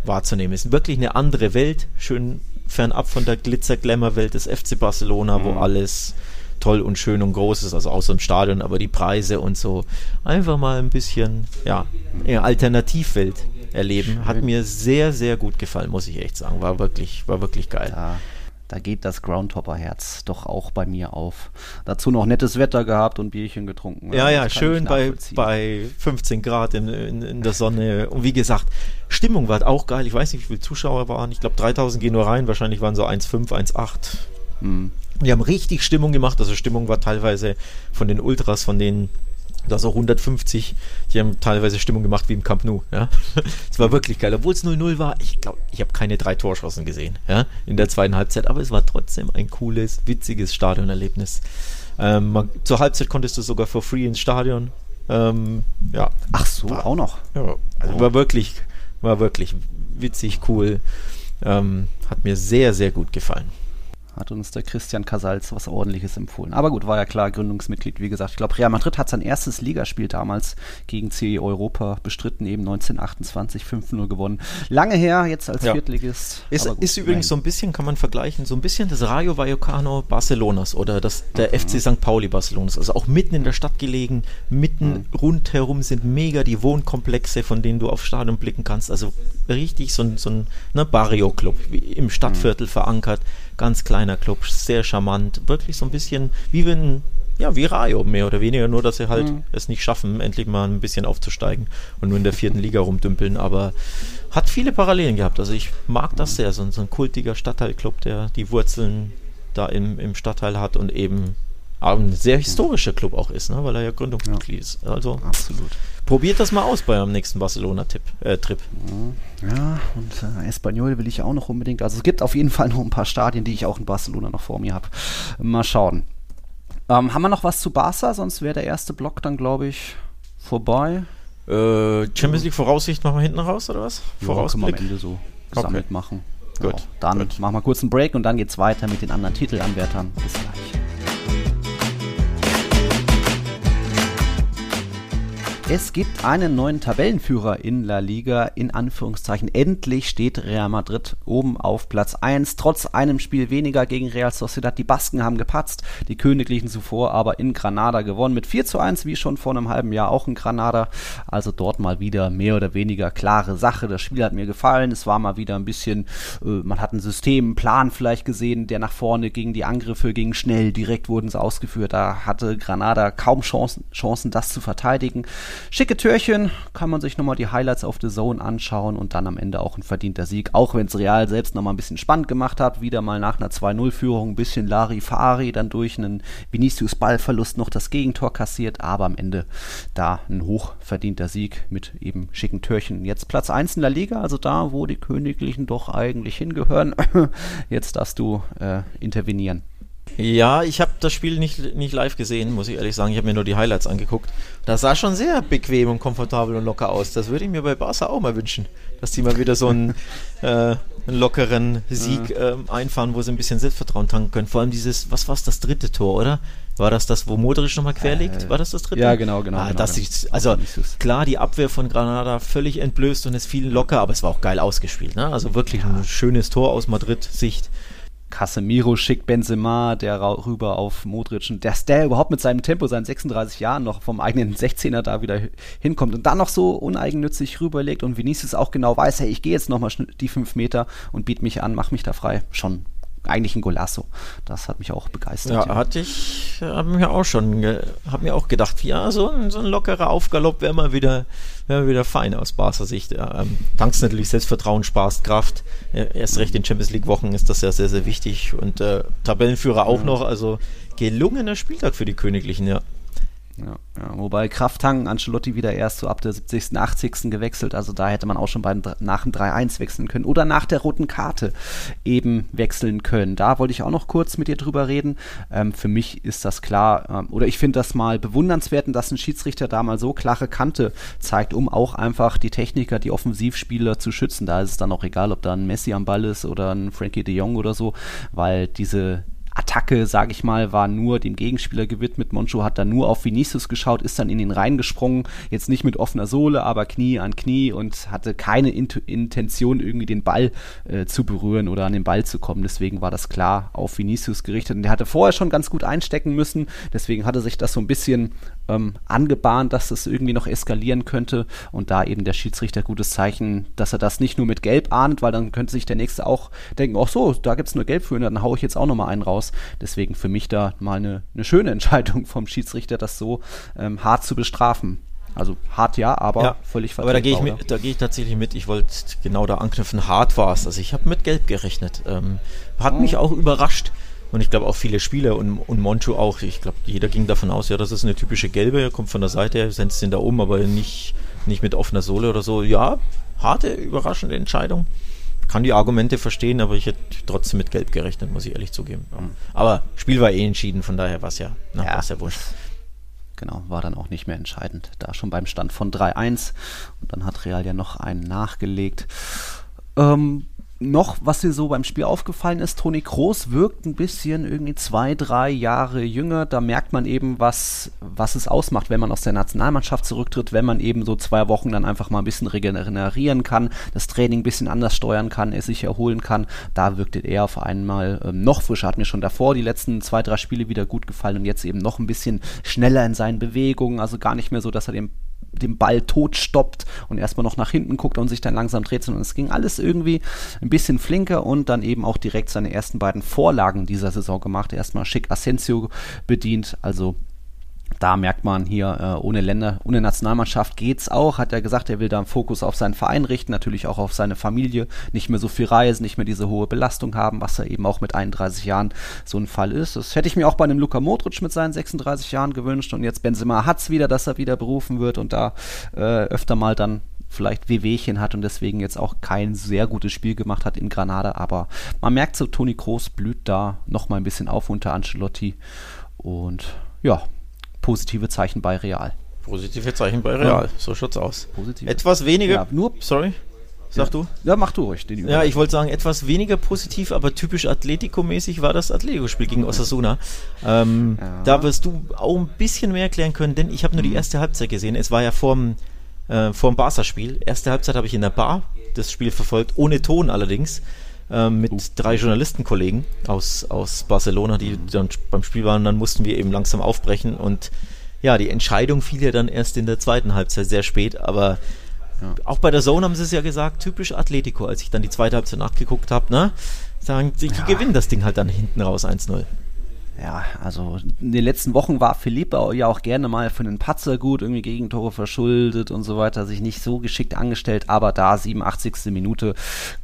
wahrzunehmen. Es ist wirklich eine andere Welt, schön fernab von der Glitzer-Glamour-Welt des FC Barcelona, mhm. wo alles toll und schön und groß ist, also außer im Stadion, aber die Preise und so. Einfach mal ein bisschen, ja, eine Alternativwelt erleben. Schön. Hat mir sehr, sehr gut gefallen, muss ich echt sagen. War wirklich, war wirklich geil. Ja da geht das Groundhopper-Herz doch auch bei mir auf. Dazu noch nettes Wetter gehabt und Bierchen getrunken. Ja, ja, schön bei, bei 15 Grad in, in, in, der Sonne. Und wie gesagt, Stimmung war auch geil. Ich weiß nicht, wie viele Zuschauer waren. Ich glaube, 3000 gehen nur rein. Wahrscheinlich waren so 1,5, 1,8. Mhm. Die haben richtig Stimmung gemacht. Also Stimmung war teilweise von den Ultras, von den da so 150, die haben teilweise Stimmung gemacht wie im Camp Nou. Ja? Es war wirklich geil. Obwohl es 0-0 war, ich glaube, ich habe keine drei Torschossen gesehen ja? in der zweiten Halbzeit, aber es war trotzdem ein cooles, witziges Stadionerlebnis. Ähm, man, zur Halbzeit konntest du sogar for free ins Stadion. Ähm, ja. Ach so, war, auch noch. Ja, also oh. war wirklich, war wirklich witzig, cool. Ähm, hat mir sehr, sehr gut gefallen. Hat uns der Christian Casals was ordentliches empfohlen. Aber gut, war ja klar, Gründungsmitglied, wie gesagt. Ich glaube, Real Madrid hat sein erstes Ligaspiel damals gegen CE Europa bestritten, eben 1928, 5-0 gewonnen. Lange her, jetzt als ja. Viertligist. Ist, gut, ist übrigens so ein bisschen, kann man vergleichen, so ein bisschen das Rayo Vallecano Barcelonas oder das, der mhm. FC St. Pauli Barcelonas. Also auch mitten in der Stadt gelegen, mitten mhm. rundherum sind mega die Wohnkomplexe, von denen du aufs Stadion blicken kannst. Also richtig so ein, so ein ne, Barrio-Club, im Stadtviertel mhm. verankert Ganz kleiner Club, sehr charmant. Wirklich so ein bisschen wie wenn, ja, wie Rayo mehr oder weniger, nur dass sie halt mhm. es nicht schaffen, endlich mal ein bisschen aufzusteigen und nur in der vierten Liga rumdümpeln. Aber hat viele Parallelen gehabt. Also ich mag das sehr, so, so ein kultiger Stadtteilclub, der die Wurzeln da im, im Stadtteil hat und eben ein sehr historischer Club auch ist, ne? weil er ja Gründungsmitglied ja. ist. Also absolut. Probiert das mal aus bei eurem nächsten Barcelona-Trip. Äh, ja, und äh, Espanyol will ich auch noch unbedingt. Also es gibt auf jeden Fall noch ein paar Stadien, die ich auch in Barcelona noch vor mir habe. Mal schauen. Ähm, haben wir noch was zu Barca? Sonst wäre der erste Block dann, glaube ich, vorbei. Äh, Champions League Voraussicht machen wir hinten raus, oder was? Vorausblick? Ja, können wir am Ende so gesammelt okay. machen. Gut. Genau. Dann Gut. machen wir kurz einen Break und dann geht's weiter mit den anderen Titelanwärtern. Bis gleich. Es gibt einen neuen Tabellenführer in La Liga, in Anführungszeichen. Endlich steht Real Madrid oben auf Platz 1, trotz einem Spiel weniger gegen Real Sociedad. Die Basken haben gepatzt, die Königlichen zuvor aber in Granada gewonnen mit 4 zu 1, wie schon vor einem halben Jahr auch in Granada. Also dort mal wieder mehr oder weniger klare Sache. Das Spiel hat mir gefallen. Es war mal wieder ein bisschen, äh, man hat ein System, einen Plan vielleicht gesehen, der nach vorne ging. Die Angriffe gingen schnell, direkt wurden sie ausgeführt. Da hatte Granada kaum Chancen, Chancen das zu verteidigen. Schicke Türchen, kann man sich nochmal die Highlights auf The Zone anschauen und dann am Ende auch ein verdienter Sieg, auch wenn es Real selbst nochmal ein bisschen spannend gemacht hat, wieder mal nach einer 2-0-Führung ein bisschen Larifari, dann durch einen Vinicius Ballverlust noch das Gegentor kassiert, aber am Ende da ein hochverdienter Sieg mit eben schicken Türchen. Jetzt Platz 1 in der Liga, also da, wo die Königlichen doch eigentlich hingehören. Jetzt darfst du äh, intervenieren. Ja, ich habe das Spiel nicht, nicht live gesehen, muss ich ehrlich sagen. Ich habe mir nur die Highlights angeguckt. Das sah schon sehr bequem und komfortabel und locker aus. Das würde ich mir bei Barca auch mal wünschen, dass die mal wieder so einen, äh, einen lockeren Sieg äh, einfahren, wo sie ein bisschen Selbstvertrauen tanken können. Vor allem dieses, was war es, das dritte Tor, oder? War das das, wo Modric nochmal quer liegt? Äh, war das das dritte? Ja, genau, genau. Ah, genau, das genau. Ist, also klar, die Abwehr von Granada völlig entblößt und es fiel locker, aber es war auch geil ausgespielt. Ne? Also wirklich ja. ein schönes Tor aus Madrid-Sicht. Casemiro schickt Benzema, der rüber auf Modric und dass der überhaupt mit seinem Tempo, seinen 36 Jahren noch vom eigenen 16er da wieder hinkommt und dann noch so uneigennützig rüberlegt und Vinicius auch genau weiß, hey, ich gehe jetzt nochmal die 5 Meter und biete mich an, mach mich da frei. Schon eigentlich ein Golasso. Das hat mich auch begeistert. Ja, ja. hatte ich, habe mir auch schon, habe mir auch gedacht, ja, so ein, so ein lockerer Aufgalopp wäre mal wieder, wäre wieder fein aus Barca Sicht. Ähm, tankst natürlich Selbstvertrauen, Spaß, Kraft. Erst recht in Champions League Wochen ist das ja sehr, sehr wichtig und äh, Tabellenführer auch ja. noch. Also gelungener Spieltag für die Königlichen, ja. Ja, ja, wobei Krafttank Ancelotti wieder erst so ab der 70., 80. gewechselt. Also da hätte man auch schon beim, nach dem 3-1 wechseln können. Oder nach der roten Karte eben wechseln können. Da wollte ich auch noch kurz mit dir drüber reden. Ähm, für mich ist das klar, ähm, oder ich finde das mal bewundernswert, dass ein Schiedsrichter da mal so klare Kante zeigt, um auch einfach die Techniker, die Offensivspieler zu schützen. Da ist es dann auch egal, ob da ein Messi am Ball ist oder ein Frankie de Jong oder so, weil diese Attacke, sage ich mal, war nur dem Gegenspieler gewidmet. Moncho hat dann nur auf Vinicius geschaut, ist dann in ihn reingesprungen, jetzt nicht mit offener Sohle, aber Knie an Knie und hatte keine Int Intention, irgendwie den Ball äh, zu berühren oder an den Ball zu kommen. Deswegen war das klar auf Vinicius gerichtet. Und der hatte vorher schon ganz gut einstecken müssen. Deswegen hatte sich das so ein bisschen ähm, angebahnt, dass das irgendwie noch eskalieren könnte. Und da eben der Schiedsrichter gutes Zeichen, dass er das nicht nur mit Gelb ahnt, weil dann könnte sich der Nächste auch denken, ach so, da gibt es nur Gelb für, dann haue ich jetzt auch nochmal einen raus. Deswegen für mich da mal eine, eine schöne Entscheidung vom Schiedsrichter, das so ähm, hart zu bestrafen. Also hart ja, aber ja, völlig vertretbar. Aber da gehe ich, mit, da geh ich tatsächlich mit. Ich wollte genau da anknüpfen. Hart war es. Also ich habe mit Gelb gerechnet. Ähm, hat oh. mich auch überrascht. Und ich glaube auch viele Spieler und, und Moncho auch. Ich glaube, jeder ging davon aus, ja, das ist eine typische gelbe, er kommt von der Seite, er setzt ihn da um, aber nicht, nicht mit offener Sohle oder so. Ja, harte, überraschende Entscheidung. Kann die Argumente verstehen, aber ich hätte trotzdem mit Gelb gerechnet, muss ich ehrlich zugeben. Ja. Aber Spiel war eh entschieden, von daher war es ja, na, ja. ja wurscht. Genau, war dann auch nicht mehr entscheidend. Da schon beim Stand von 3-1 und dann hat Real ja noch einen nachgelegt. Ähm, noch, was dir so beim Spiel aufgefallen ist, Toni Kroos wirkt ein bisschen irgendwie zwei, drei Jahre jünger. Da merkt man eben, was, was es ausmacht, wenn man aus der Nationalmannschaft zurücktritt, wenn man eben so zwei Wochen dann einfach mal ein bisschen regenerieren kann, das Training ein bisschen anders steuern kann, es sich erholen kann. Da wirkte er auf einmal ähm, noch frischer. Hat mir schon davor die letzten zwei, drei Spiele wieder gut gefallen und jetzt eben noch ein bisschen schneller in seinen Bewegungen. Also gar nicht mehr so, dass er den den Ball tot stoppt und erstmal noch nach hinten guckt und sich dann langsam dreht, sondern es ging alles irgendwie ein bisschen flinker und dann eben auch direkt seine ersten beiden Vorlagen dieser Saison gemacht. Erstmal schick Asensio bedient, also da merkt man hier, äh, ohne Länder, ohne Nationalmannschaft geht's auch. Hat er gesagt, er will da einen Fokus auf seinen Verein richten, natürlich auch auf seine Familie, nicht mehr so viel reisen, nicht mehr diese hohe Belastung haben, was er eben auch mit 31 Jahren so ein Fall ist. Das hätte ich mir auch bei einem Luka Modric mit seinen 36 Jahren gewünscht und jetzt Benzema hat's wieder, dass er wieder berufen wird und da äh, öfter mal dann vielleicht Wehwehchen hat und deswegen jetzt auch kein sehr gutes Spiel gemacht hat in Granada, aber man merkt so, Toni Kroos blüht da noch mal ein bisschen auf unter Ancelotti und ja, positive Zeichen bei Real. Positive Zeichen bei Real, ja. so schaut's aus. Positive. Etwas weniger. Ja, nur, sorry. Sag ja. du? Ja, mach du ruhig. Den ja, ich wollte sagen, etwas weniger positiv, aber typisch Atletico-mäßig war das Atletico-Spiel gegen Osasuna. Ähm. Da wirst du auch ein bisschen mehr erklären können, denn ich habe nur die erste Halbzeit gesehen. Es war ja vorm, äh, vorm Barca-Spiel. Erste Halbzeit habe ich in der Bar das Spiel verfolgt, ohne Ton allerdings. Ähm, mit uh. drei Journalistenkollegen aus, aus Barcelona, die dann beim Spiel waren. Dann mussten wir eben langsam aufbrechen und ja, die Entscheidung fiel ja dann erst in der zweiten Halbzeit sehr spät, aber ja. auch bei der Zone haben sie es ja gesagt, typisch Atletico, als ich dann die zweite Halbzeit nachgeguckt habe, ne? Sagen, sie ja. gewinnen das Ding halt dann hinten raus 1-0 ja, also in den letzten Wochen war Philippe ja auch gerne mal für einen Patzer gut, irgendwie Gegentore verschuldet und so weiter, sich nicht so geschickt angestellt, aber da 87. Minute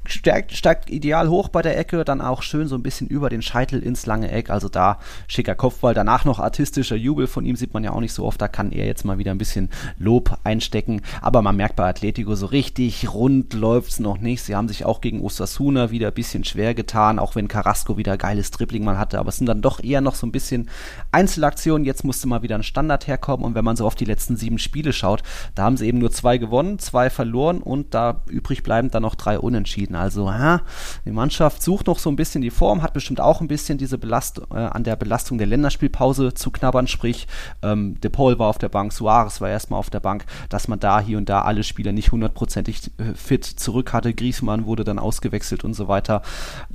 steigt, steigt ideal hoch bei der Ecke, dann auch schön so ein bisschen über den Scheitel ins lange Eck, also da schicker Kopfball, danach noch artistischer Jubel von ihm sieht man ja auch nicht so oft, da kann er jetzt mal wieder ein bisschen Lob einstecken, aber man merkt bei Atletico so richtig rund läuft's noch nicht, sie haben sich auch gegen Osasuna wieder ein bisschen schwer getan, auch wenn Carrasco wieder geiles Dribbling mal hatte, aber es sind dann doch eher noch so ein bisschen Einzelaktionen. Jetzt musste mal wieder ein Standard herkommen. Und wenn man so auf die letzten sieben Spiele schaut, da haben sie eben nur zwei gewonnen, zwei verloren und da übrig bleiben dann noch drei Unentschieden. Also, ja, die Mannschaft sucht noch so ein bisschen die Form, hat bestimmt auch ein bisschen diese Belast äh, an der Belastung der Länderspielpause zu knabbern. Sprich, ähm, De Paul war auf der Bank, Suarez war erstmal auf der Bank, dass man da hier und da alle Spieler nicht hundertprozentig äh, fit zurück hatte. Griezmann wurde dann ausgewechselt und so weiter.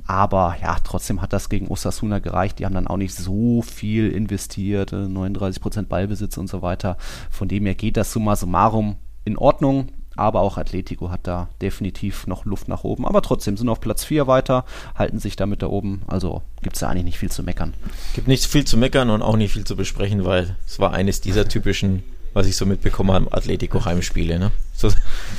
Aber ja, trotzdem hat das gegen Osasuna gereicht. Die haben dann auch nicht so viel investiert, 39% äh, Ballbesitz und so weiter. Von dem her geht das summa summarum in Ordnung. Aber auch Atletico hat da definitiv noch Luft nach oben. Aber trotzdem sind auf Platz 4 weiter, halten sich damit da oben. Also gibt es da eigentlich nicht viel zu meckern. Gibt nicht viel zu meckern und auch nicht viel zu besprechen, weil es war eines dieser typischen was ich so mitbekommen habe, Atletico-Heimspiele. Ne? So,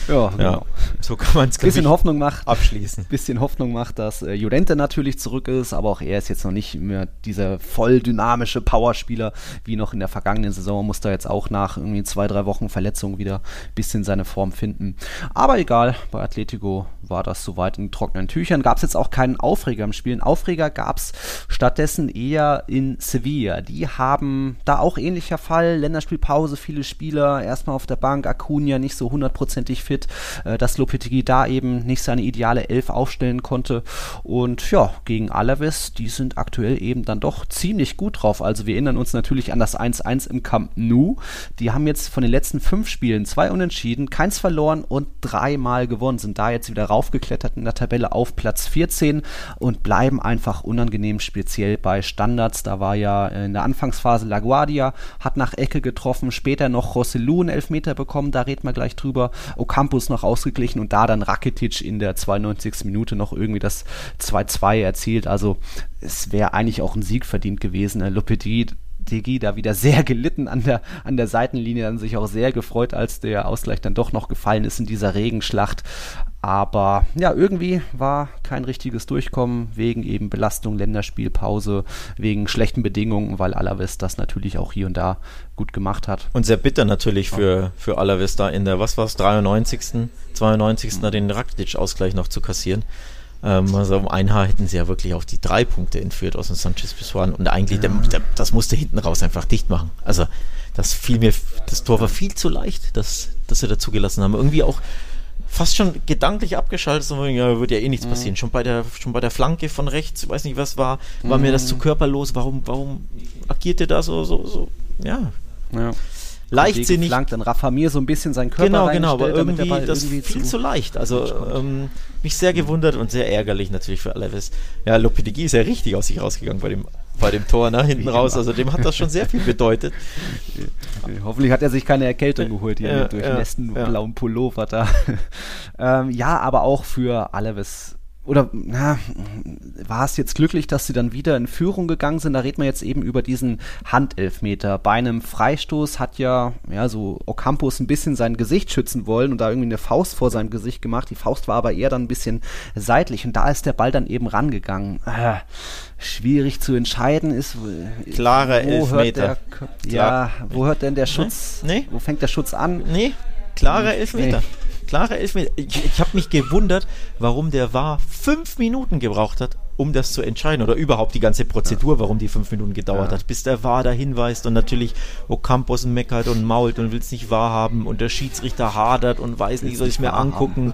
ja, genau. ja, so kann man es bisschen Hoffnung macht, abschließen. Bisschen Hoffnung macht, dass äh, Jurente natürlich zurück ist, aber auch er ist jetzt noch nicht mehr dieser voll dynamische Powerspieler wie noch in der vergangenen Saison. Muss da jetzt auch nach irgendwie zwei, drei Wochen Verletzung wieder ein bisschen seine Form finden. Aber egal, bei Atletico war das soweit in trockenen Tüchern. Gab es jetzt auch keinen Aufreger im Spiel. Einen Aufreger gab es stattdessen eher in Sevilla. Die haben da auch ähnlicher Fall, Länderspielpause, viele Spieler, erstmal auf der Bank, Acuna nicht so hundertprozentig fit, äh, dass Lopetegui da eben nicht seine ideale Elf aufstellen konnte. Und ja, gegen Alaves, die sind aktuell eben dann doch ziemlich gut drauf. Also wir erinnern uns natürlich an das 1-1 im Camp Nou. Die haben jetzt von den letzten fünf Spielen zwei unentschieden, keins verloren und dreimal gewonnen, sind da jetzt wieder raufgeklettert in der Tabelle auf Platz 14 und bleiben einfach unangenehm speziell bei Standards. Da war ja in der Anfangsphase LaGuardia, hat nach Ecke getroffen, später noch Rossellou einen Elfmeter bekommen, da reden wir gleich drüber. Ocampos noch ausgeglichen und da dann Rakitic in der 92. Minute noch irgendwie das 2-2 erzielt. Also es wäre eigentlich auch ein Sieg verdient gewesen. Lopetegui Digi da wieder sehr gelitten an der, an der Seitenlinie, dann sich auch sehr gefreut, als der Ausgleich dann doch noch gefallen ist in dieser Regenschlacht. Aber ja, irgendwie war kein richtiges Durchkommen wegen eben Belastung, Länderspielpause, wegen schlechten Bedingungen, weil Alaves das natürlich auch hier und da gut gemacht hat. Und sehr bitter natürlich für, für Alaves da in der, was war es, 93., 92. Mhm. den Rakitic-Ausgleich noch zu kassieren. Ähm, also um ein Haar hätten sie ja wirklich auf die drei Punkte entführt aus dem Sanchez Pizjuan und eigentlich, ja. der, der, das musste hinten raus einfach dicht machen. Also das fiel mir, das Tor war viel zu leicht, dass, dass sie da zugelassen haben. Irgendwie auch fast schon gedanklich abgeschaltet, so, ja, wird ja eh nichts passieren. Schon bei der, schon bei der Flanke von rechts, weiß nicht was war, war mir das zu körperlos. Warum, warum agiert ihr da so, so, so, ja. Ja. Leichtsinnig. Flankt, dann Rafa Mir so ein bisschen seinen Körper Genau, genau, aber der irgendwie das irgendwie viel zu- zu leicht. Also ähm, mich sehr gewundert und sehr ärgerlich natürlich für Alaves. Ja, Lopetegui ist ja richtig aus sich rausgegangen bei dem, bei dem Tor nach hinten raus. Also dem hat das schon sehr viel bedeutet. Hoffentlich hat er sich keine Erkältung geholt hier Ja, mit ja, durchnässten ja. blauen Pullover da. ähm, ja, aber auch für Alaves. Oder na, war es jetzt glücklich, dass sie dann wieder in Führung gegangen sind? Da reden wir jetzt eben über diesen Handelfmeter. Bei einem Freistoß hat ja, ja so Ocampos ein bisschen sein Gesicht schützen wollen und da irgendwie eine Faust vor seinem Gesicht gemacht. Die Faust war aber eher dann ein bisschen seitlich und da ist der Ball dann eben rangegangen. Äh, schwierig zu entscheiden ist. hört Elfmeter. der, ja, wo hört denn der Schutz? Nee. Wo fängt der Schutz an? Nee, klarer Elfmeter. Nee. Klarer Elfmeter. Ich, ich habe mich gewundert, warum der VAR fünf Minuten gebraucht hat, um das zu entscheiden. Oder überhaupt die ganze Prozedur, warum die fünf Minuten gedauert Ja. hat, bis der VAR da hinweist und natürlich Ocampos meckert und mault und will es nicht wahrhaben und der Schiedsrichter hadert und weiß nicht, soll ich es mir angucken.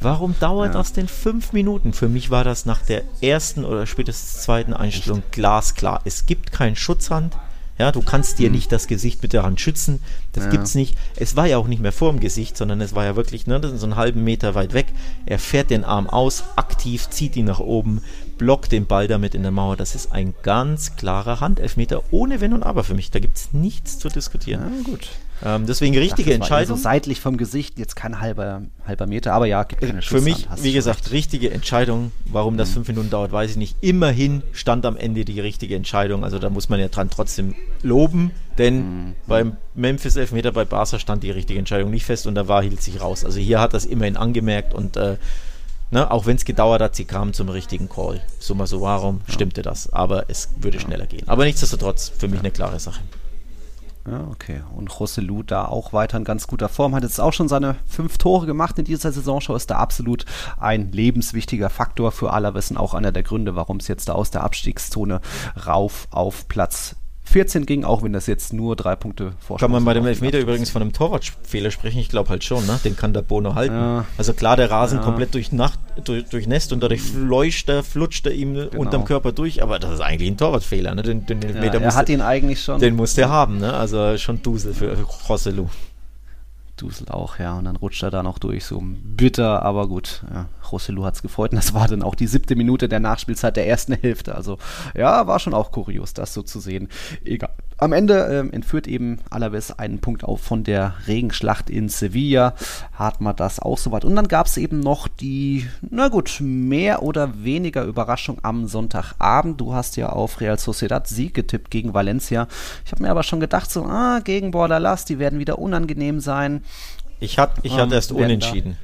Warum dauert das denn fünf Minuten? Für mich war das nach der ersten oder spätestens zweiten Einstellung glasklar. Es gibt keinen Schutzhand. Ja, du kannst dir nicht das Gesicht mit der Hand schützen. Das Ja. gibt's nicht. Es war ja auch nicht mehr vor dem Gesicht, sondern es war ja wirklich ne, so einen halben Meter weit weg. Er fährt den Arm aus, aktiv, zieht ihn nach oben, blockt den Ball damit in der Mauer. Das ist ein ganz klarer Handelfmeter, ohne Wenn und Aber für mich. Da gibt's nichts zu diskutieren. Ja, gut. Ähm, deswegen richtige war eher Entscheidung. So seitlich vom Gesicht, jetzt kein halber, halber Meter, aber ja, gibt keine Für mich, Schusshand, hast wie gesagt, richtige Entscheidung. Warum Mhm. das fünf Minuten dauert, weiß ich nicht. Immerhin stand am Ende die richtige Entscheidung. Also da muss man ja dran trotzdem loben, denn Mhm. beim Memphis Elfmeter bei Barca stand die richtige Entscheidung nicht fest und da war hielt sich raus. Also hier hat das immerhin angemerkt und äh, ne, auch wenn es gedauert hat, sie kamen zum richtigen Call. Summa summarum stimmte das, aber es würde schneller gehen. Aber nichtsdestotrotz für mich eine klare Sache. Ja, okay. Und Rosselu da auch weiter in ganz guter Form. Hat jetzt auch schon seine fünf Tore gemacht in dieser Saisonschau. Ist da absolut ein lebenswichtiger Faktor für Alaves und auch einer der Gründe, warum es jetzt da aus der Abstiegszone rauf auf Platz 14 ging, auch wenn das jetzt nur drei Punkte Vorsprung Kann man bei dem Elfmeter übrigens von einem Torwartfehler sprechen? Ich glaube halt schon, ne? Den kann der Bono halten. Ja. Also klar, der Rasen Ja. komplett durch Nacht, durch, durchnässt und dadurch fleucht er, flutscht er ihm unterm Körper durch, aber das ist eigentlich ein Torwartfehler, ne? Den, den Ja, Elfmeter er muss hat ihn eigentlich schon. den muss der haben, ne? Also schon Dusel für Rosselu. Dusel auch, ja. Und dann rutscht er da noch durch, so bitter, aber gut. Ja, Rosselu hat es gefreut und das war dann auch die siebte Minute der Nachspielzeit der ersten Hälfte. Also ja, war schon auch kurios, das so zu sehen. Egal. Am Ende ähm, entführt eben Alaves einen Punkt auf von der Regenschlacht in Sevilla. Hat man das auch soweit. Und dann gab es eben noch die, na gut, mehr oder weniger Überraschung am Sonntagabend. Du hast ja auf Real Sociedad Sieg getippt gegen Valencia. Ich habe mir aber schon gedacht, so, ah, gegen Bordalas, die werden wieder unangenehm sein. Ich hatte ich Ähm, hatte erst unentschieden.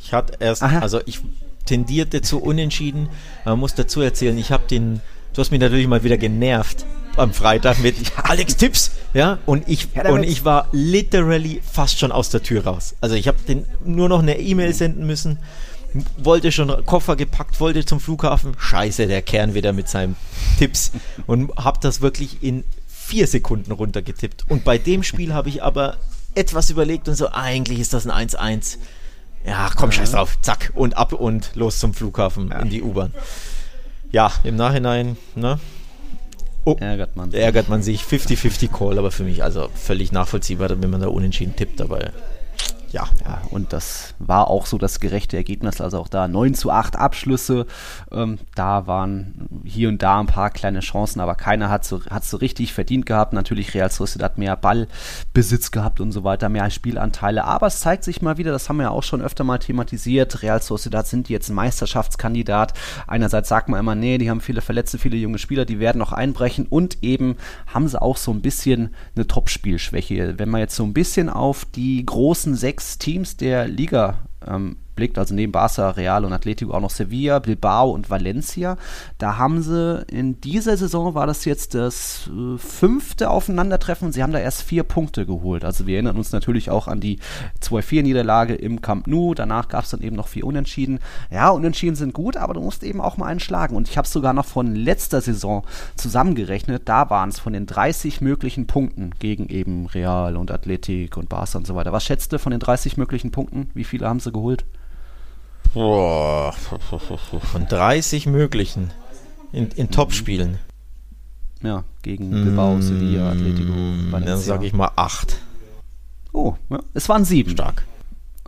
Ich hatte erst, Aha. also ich tendierte zu unentschieden. Man muss dazu erzählen, ich habe den, du hast mich natürlich mal wieder genervt am Freitag mit Alex Tipps, ja, und ich Ja, und ich war literally fast schon aus der Tür raus. Also ich habe den nur noch eine E-Mail senden müssen, wollte schon Koffer gepackt, wollte zum Flughafen. Scheiße, der Kern wieder mit seinem Tipps und habe das wirklich in vier Sekunden runtergetippt. Und bei dem Spiel habe ich aber etwas überlegt und so, eigentlich ist das ein 1-1. Ja, komm, scheiß drauf, zack, und ab und los zum Flughafen in die U-Bahn. Ja, im Nachhinein, ne? Oh, Ärgert man sich. ärgert man sich. 50-50 Call, aber für mich also völlig nachvollziehbar, wenn man da unentschieden tippt, aber ja. Ja, und das war auch so das gerechte Ergebnis. Also auch da 9 zu 8 Abschlüsse. Ähm, da waren hier und da ein paar kleine Chancen, aber keiner hat so, hat so richtig verdient gehabt. Natürlich Real Sociedad mehr Ballbesitz gehabt und so weiter, mehr Spielanteile. Aber es zeigt sich mal wieder, das haben wir ja auch schon öfter mal thematisiert. Real Sociedad sind jetzt ein Meisterschaftskandidat. Einerseits sagt man immer, nee, die haben viele Verletzte, viele junge Spieler, die werden noch einbrechen und eben haben sie auch so ein bisschen eine Topspielschwäche. Wenn man jetzt so ein bisschen auf die großen sechs Teams der Liga ähm, blickt, also neben Barca, Real und Atletico auch noch Sevilla, Bilbao und Valencia, da haben sie in dieser Saison war das jetzt das äh, fünfte Aufeinandertreffen sie haben da erst vier Punkte geholt. Also wir erinnern uns natürlich auch an die 2-4-Niederlage im Camp Nou, danach gab es dann eben noch vier Unentschieden. Ja, Unentschieden sind gut, aber du musst eben auch mal einen schlagen und ich habe sogar noch von letzter Saison zusammengerechnet, da waren es von den 30 möglichen Punkten gegen eben Real und Athletic und Barca und so weiter. Was schätzt du von den 30 möglichen Punkten? Wie viele haben sie geholt? Boah, von 30 möglichen in, in Topspielen. Ja, gegen Bilbao, Sevilla, Atletico, Dann Valencia. sage ich mal 8. Oh, ja, es waren sieben. Stark.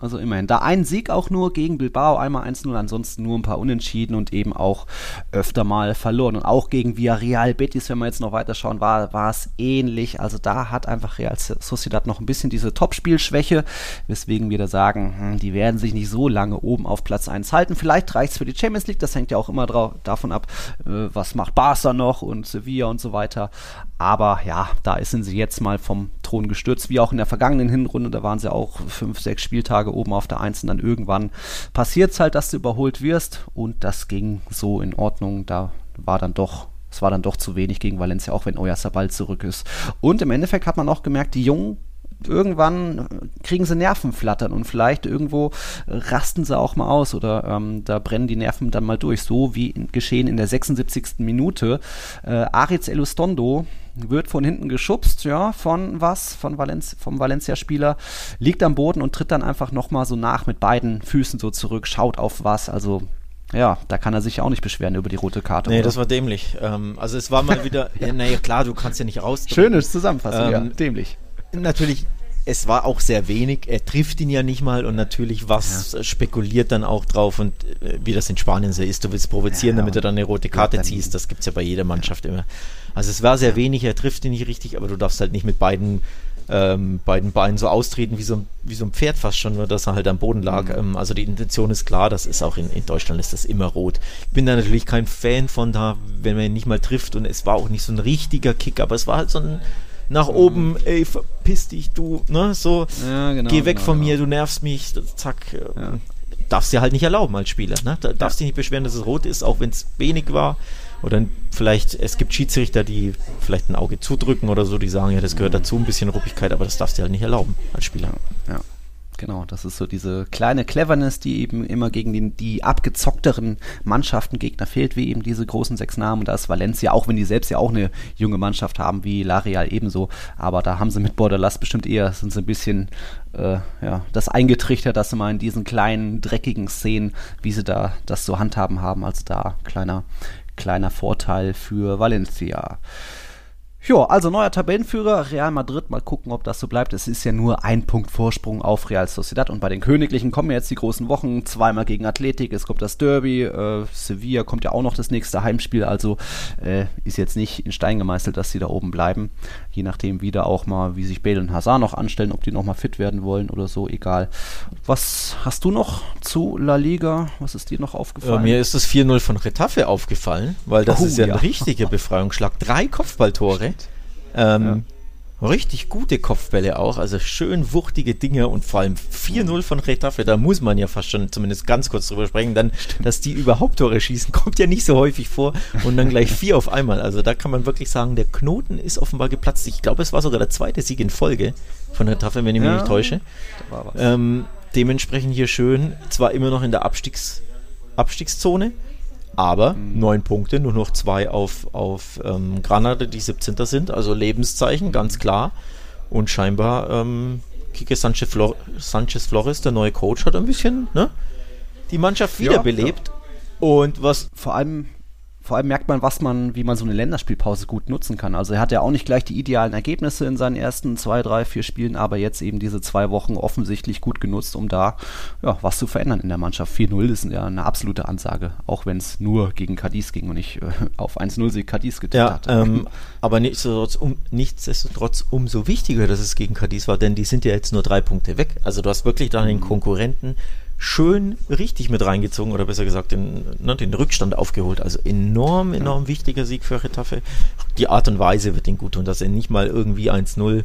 Also immerhin. Da ein Sieg auch nur gegen Bilbao, einmal 1-0, ansonsten nur ein paar Unentschieden und eben auch öfter mal verloren. Und auch gegen Villarreal Betis, wenn wir jetzt noch weiter schauen, war, war es ähnlich. Also da hat einfach Real Sociedad noch ein bisschen diese Topspielschwäche, weswegen wir da sagen, hm, die werden sich nicht so lange oben auf Platz 1 halten. Vielleicht reicht es für die Champions League, das hängt ja auch immer drau- davon ab, äh, was macht Barca noch und Sevilla und so weiter. Aber ja, da sind sie jetzt mal vom Thron gestürzt, wie auch in der vergangenen Hinrunde. Da waren sie auch fünf, sechs Spieltage oben auf der Eins und dann irgendwann passiert es halt, dass du überholt wirst. Und das ging so in Ordnung. Da war dann doch. Es war dann doch zu wenig gegen Valencia, auch wenn Oyarzabal zurück ist. Und im Endeffekt hat man auch gemerkt, die Jungen irgendwann kriegen sie Nervenflattern und vielleicht irgendwo rasten sie auch mal aus oder ähm, da brennen die Nerven dann mal durch. So wie in, geschehen in der 76. Minute. Äh, Aritz Elustondo wird von hinten geschubst, ja, von was? Von Valenz, vom Valencia-Spieler, liegt am Boden und tritt dann einfach nochmal so nach mit beiden Füßen so zurück, schaut auf was. Also ja, da kann er sich ja auch nicht beschweren über die rote Karte. Nee, oder? das war dämlich. Ähm, also es war mal wieder, ja, naja klar, du kannst ja nicht raus. Schöne Zusammenfassung, Ähm, ja, dämlich. Natürlich, es war auch sehr wenig. Er trifft ihn ja nicht mal und natürlich was äh, spekuliert dann auch drauf und äh, wie das in Spanien so ist. Du willst provozieren, Ja, damit du dann eine rote Karte dann- ziehst. Das gibt es ja bei jeder Mannschaft immer. Also es war sehr wenig, er trifft ihn nicht richtig, aber du darfst halt nicht mit beiden, ähm, beiden Beinen so austreten wie so, ein- wie so ein Pferd fast schon, nur dass er halt am Boden lag. Mhm. Ähm, also die Intention ist klar, das ist auch in, in Deutschland ist das immer rot. Ich bin da natürlich kein Fan von da, wenn man ihn nicht mal trifft und es war auch nicht so ein richtiger Kick, aber es war halt so ein nach oben, ey, verpiss dich, du, ne, so, Mhm. Ja, genau, geh weg genau, von genau. mir, du nervst mich, zack. äh, Ja. Darfst dir halt nicht erlauben als Spieler, ne? Da darfst dich nicht beschweren, dass es rot ist, auch wenn es wenig war. Oder vielleicht, es gibt Schiedsrichter, die vielleicht ein Auge zudrücken oder so, die sagen, ja, das gehört dazu, ein bisschen Ruppigkeit, aber das darfst du dir halt nicht erlauben als Spieler. Ja, genau. Das ist so diese kleine Cleverness, die eben immer gegen den, die abgezockteren Mannschaften Gegner fehlt, wie eben diese großen sechs Namen. Da ist Valencia, auch wenn die selbst ja auch eine junge Mannschaft haben, wie La Real ebenso. Aber da haben sie mit Bordalas bestimmt eher, sind sie ein bisschen, äh, ja, das eingetrichtert, dass sie mal in diesen kleinen, dreckigen Szenen, wie sie da das so handhaben haben. Also da kleiner, kleiner Vorteil für Valencia. Ja, also neuer Tabellenführer, Real Madrid. Mal gucken, ob das so bleibt. Es ist ja nur ein Punkt Vorsprung auf Real Sociedad. Und bei den Königlichen kommen jetzt die großen Wochen. Zweimal gegen Athletik, es kommt das Derby. Äh, Sevilla kommt ja auch noch das nächste Heimspiel. Also äh, ist jetzt nicht in Stein gemeißelt, dass sie da oben bleiben. Je nachdem wieder auch mal, wie sich Bale und Hazard noch anstellen, ob die noch mal fit werden wollen oder so, egal. Was hast du noch zu La Liga? Was ist dir noch Äh, aufgefallen? mir ist das 4-0 von Retafe aufgefallen, weil das Oh, ist ja, ja. ein richtiger Befreiungsschlag. Drei Kopfballtore. Ähm, Richtig gute Kopfbälle auch, also schön wuchtige Dinge und vor allem 4-0 von Retafe, da muss man ja fast schon zumindest ganz kurz drüber sprechen, dann, dass die überhaupt Tore schießen, kommt ja nicht so häufig vor und dann gleich vier auf einmal. Also da kann man wirklich sagen, der Knoten ist offenbar geplatzt. Ich glaube, es war sogar der zweite Sieg in Folge von Retafe, wenn ich mich Ja. nicht täusche. Ähm, dementsprechend hier schön, zwar immer noch in der Abstiegs Abstiegszone, aber neun Punkte, nur noch zwei auf, auf ähm, Granada, die 17. sind, also Lebenszeichen, ganz klar. Und scheinbar ähm, Kike Sanchez, Flor Sanchez Flores, der neue Coach, hat ein bisschen ne, die Mannschaft Ja, wiederbelebt. Und was vor allem, vor allem merkt man, was man, wie man so eine Länderspielpause gut nutzen kann. Also er hat ja auch nicht gleich die idealen Ergebnisse in seinen ersten zwei, drei, vier Spielen, aber jetzt eben diese zwei Wochen offensichtlich gut genutzt, um da ja, was zu verändern in der Mannschaft. 4-0 ist ja eine absolute Ansage, auch wenn es nur gegen Cadiz ging und nicht äh, auf 1-0-Sieg Cadiz getippt Ja, hatte. ähm, aber nichtsdestotrotz, um, nichtsdestotrotz umso wichtiger, dass es gegen Cadiz war, denn die sind ja jetzt nur drei Punkte weg. Also du hast wirklich da den Konkurrenten schön richtig mit reingezogen oder besser gesagt den, ne, den Rückstand aufgeholt. Also enorm, enorm wichtiger Sieg für Retafe. Die Art und Weise wird ihnen gut tun, dass sie nicht mal irgendwie 1-0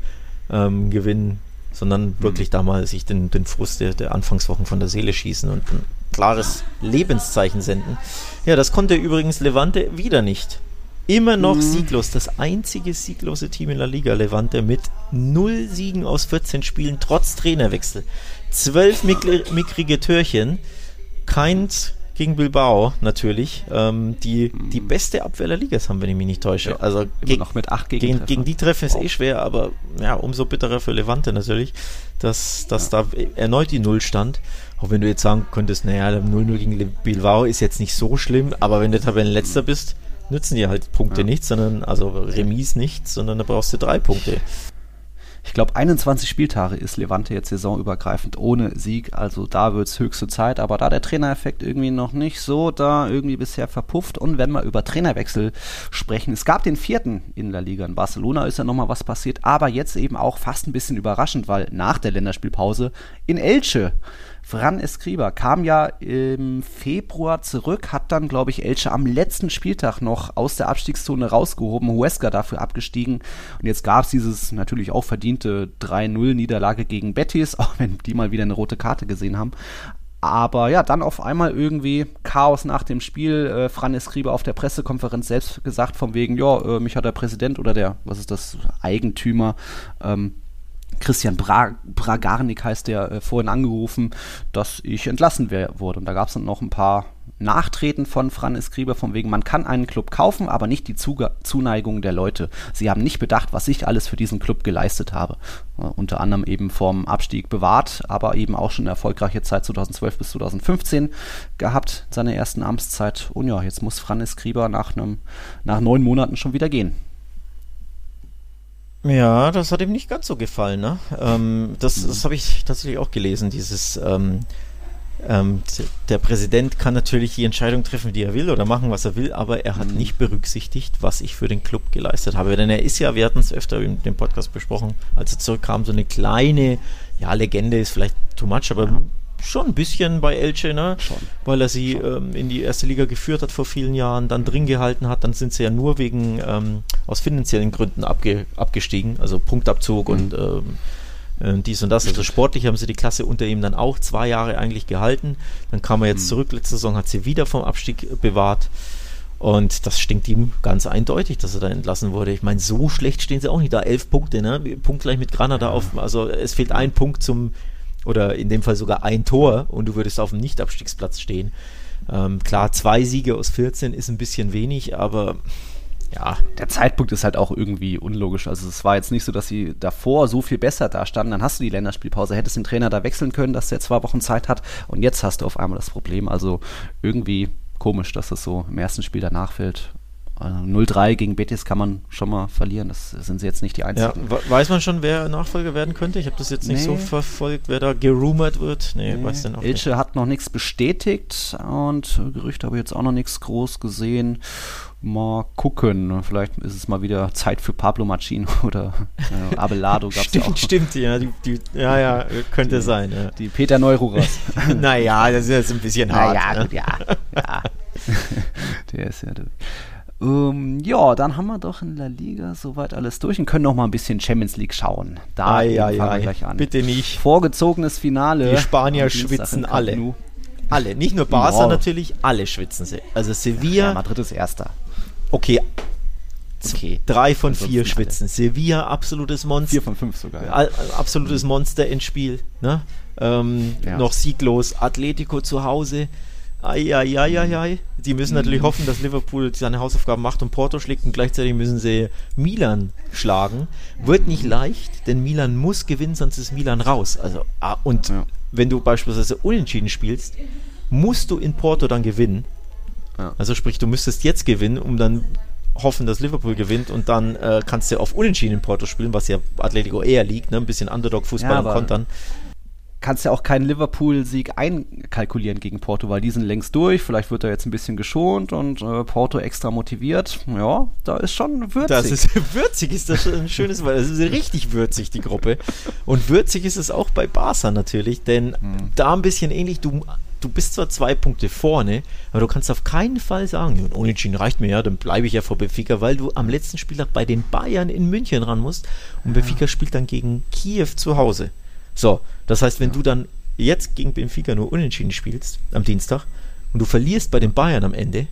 ähm, gewinnen, sondern wirklich da mal sich den, den Frust der, der Anfangswochen von der Seele schießen und ein klares Lebenszeichen senden. Ja, das konnte übrigens Levante wieder nicht. Immer noch sieglos. Das einzige sieglose Team in La Liga, Levante, mit null Siegen aus 14 Spielen, trotz Trainerwechsel. Zwölf mickrige Türchen. Keins, gegen Bilbao natürlich. Ähm, die, die beste Abwehr der Liga haben, wenn ich mich nicht täusche. Ja, also gegen, noch mit acht gegen, gegen die treffen ist Wow. eh schwer, aber ja, umso bitterer für Levante natürlich, dass, dass da erneut die Null stand. Auch wenn du jetzt sagen könntest, naja, der 0-0 gegen Bilbao ist jetzt nicht so schlimm, aber wenn du Tabellenletzter bist, nützen dir halt Punkte Ja. nichts, sondern, also Remis nichts, sondern da brauchst du drei Punkte. Ich glaube, 21 Spieltage ist Levante jetzt saisonübergreifend ohne Sieg. Also da wird es höchste Zeit. Aber da der Trainereffekt irgendwie noch nicht so da irgendwie bisher verpufft. Und wenn wir über Trainerwechsel sprechen, es gab den vierten in der Liga. In Barcelona ist ja nochmal was passiert. Aber jetzt eben auch fast ein bisschen überraschend, weil nach der Länderspielpause in Elche Fran Escriba kam ja im Februar zurück, hat dann, glaube ich, Elche am letzten Spieltag noch aus der Abstiegszone rausgehoben, Huesca dafür abgestiegen. Und jetzt gab es dieses natürlich auch verdiente 3-0-Niederlage gegen Betis, auch wenn die mal wieder eine rote Karte gesehen haben. Aber ja, dann auf einmal irgendwie Chaos nach dem Spiel. Äh, Fran Escriba auf der Pressekonferenz selbst gesagt, von wegen, ja, äh, mich hat der Präsident oder der, was ist das, Eigentümer, ähm, Christian Bra Bragarnik heißt der, äh, vorhin angerufen, dass ich entlassen wurde. Und da gab es dann noch ein paar Nachtreten von Fran Escriba, von wegen, man kann einen Club kaufen, aber nicht die Zuga Zuneigung der Leute. Sie haben nicht bedacht, was ich alles für diesen Club geleistet habe. Äh, unter anderem eben vom Abstieg bewahrt, aber eben auch schon eine erfolgreiche Zeit 2012 bis 2015 gehabt, seine ersten Amtszeit. Und ja, jetzt muss Fran Escriba nach, nach neun Monaten schon wieder gehen. Ja, das hat ihm nicht ganz so gefallen. Ne? Ähm, das das habe ich tatsächlich auch gelesen. Dieses, ähm, ähm, der Präsident kann natürlich die Entscheidung treffen, die er will oder machen, was er will, aber er hat nicht berücksichtigt, was ich für den Club geleistet habe. Denn er ist ja, wir hatten es öfter in dem Podcast besprochen, als er zurückkam, so eine kleine, ja, Legende ist vielleicht too much, aber schon ein bisschen bei Elche, ne? Schon. weil er sie ähm, in die erste Liga geführt hat vor vielen Jahren, dann drin gehalten hat, dann sind sie ja nur wegen ähm, aus finanziellen Gründen abge, abgestiegen, also Punktabzug und ähm, äh, dies und das. Also sportlich haben sie die Klasse unter ihm dann auch zwei Jahre eigentlich gehalten. Dann kam er jetzt zurück, letzte Saison hat sie wieder vom Abstieg bewahrt. Und das stinkt ihm ganz eindeutig, dass er da entlassen wurde. Ich meine, so schlecht stehen sie auch nicht da. Elf Punkte, ne? Punktgleich mit Granada auf. Also es fehlt ein Punkt zum, oder in dem Fall sogar ein Tor und du würdest auf dem Nicht-Abstiegsplatz stehen. Ähm, klar, zwei Siege aus 14 ist ein bisschen wenig, aber ja, der Zeitpunkt ist halt auch irgendwie unlogisch. Also es war jetzt nicht so, dass sie davor so viel besser dastanden. Dann hast du die Länderspielpause, hättest den Trainer da wechseln können, dass der zwei Wochen Zeit hat. Und jetzt hast du auf einmal das Problem. Also irgendwie komisch, dass das so im ersten Spiel danach fällt. Also 0-3 gegen Betis kann man schon mal verlieren. Das sind sie jetzt nicht die ja einzigen. we- weiß man schon, wer Nachfolger werden könnte? Ich habe das jetzt nicht so Nee. verfolgt, wer da gerumort wird. Nee, weiß denn auch nicht. Elche hat noch nichts bestätigt und Gerüchte habe ich jetzt auch noch nichts groß gesehen. Mal gucken. Vielleicht ist es mal wieder Zeit für Pablo Machin oder äh, Abelado gab es ja auch. Stimmt, stimmt, ja, die, die, ja, ja, könnte sein. Ja. Die Peter Neururas. naja, das ist jetzt ein bisschen hart. ja, ne? gut, ja. ja. Der ist ja durch. Ähm, ja, dann haben wir doch in La Liga soweit alles durch und können noch mal ein bisschen Champions League schauen. Da eben ei, fangen wir ei. gleich an. Bitte nicht. Vorgezogenes Finale. Die Spanier schwitzen alle. Alle, nicht nur Barca Ja. natürlich, alle schwitzen sie. Also Ja, Sevilla, Madrid ist Erster. okay, Okay. drei von Ansonsten vier alle. schwitzen. Sevilla, absolutes Monster. Vier von fünf sogar. Ja. Absolutes Monster ins Spiel. Ne? Ähm, Ja. Noch sieglos. Atletico zu Hause. Eieieiei. Die müssen Mhm. natürlich hoffen, dass Liverpool seine Hausaufgaben macht und Porto schlägt und gleichzeitig müssen sie Milan schlagen. Wird nicht leicht, denn Milan muss gewinnen, sonst ist Milan raus. Also, ah, und Ja. wenn du beispielsweise unentschieden spielst, musst du in Porto dann gewinnen. Ja. Also sprich, du müsstest jetzt gewinnen, um dann hoffen, dass Liverpool gewinnt und dann äh, kannst du auf Unentschieden in Porto spielen, was ja Atletico eher liegt, ne? ein bisschen Underdog-Fußball Ja, und Kontern. Kannst ja auch keinen Liverpool-Sieg einkalkulieren gegen Porto, weil die sind längst durch. Vielleicht wird er jetzt ein bisschen geschont und äh, Porto extra motiviert. Ja, da ist schon würzig. Das ist würzig, ist das ein schönes Wort. Das ist richtig würzig, die Gruppe. Und würzig ist es auch bei Barca natürlich, denn Mhm. da ein bisschen ähnlich, du, du bist zwar zwei Punkte vorne, aber du kannst auf keinen Fall sagen, "Ja, unentschieden reicht mir ja, dann bleibe ich ja vor Benfica, weil du am letzten Spieltag bei den Bayern in München ran musst und Benfica spielt dann gegen Kiew zu Hause. So, das heißt, wenn du dann jetzt gegen Benfica nur unentschieden spielst am Dienstag und du verlierst bei den Bayern am Ende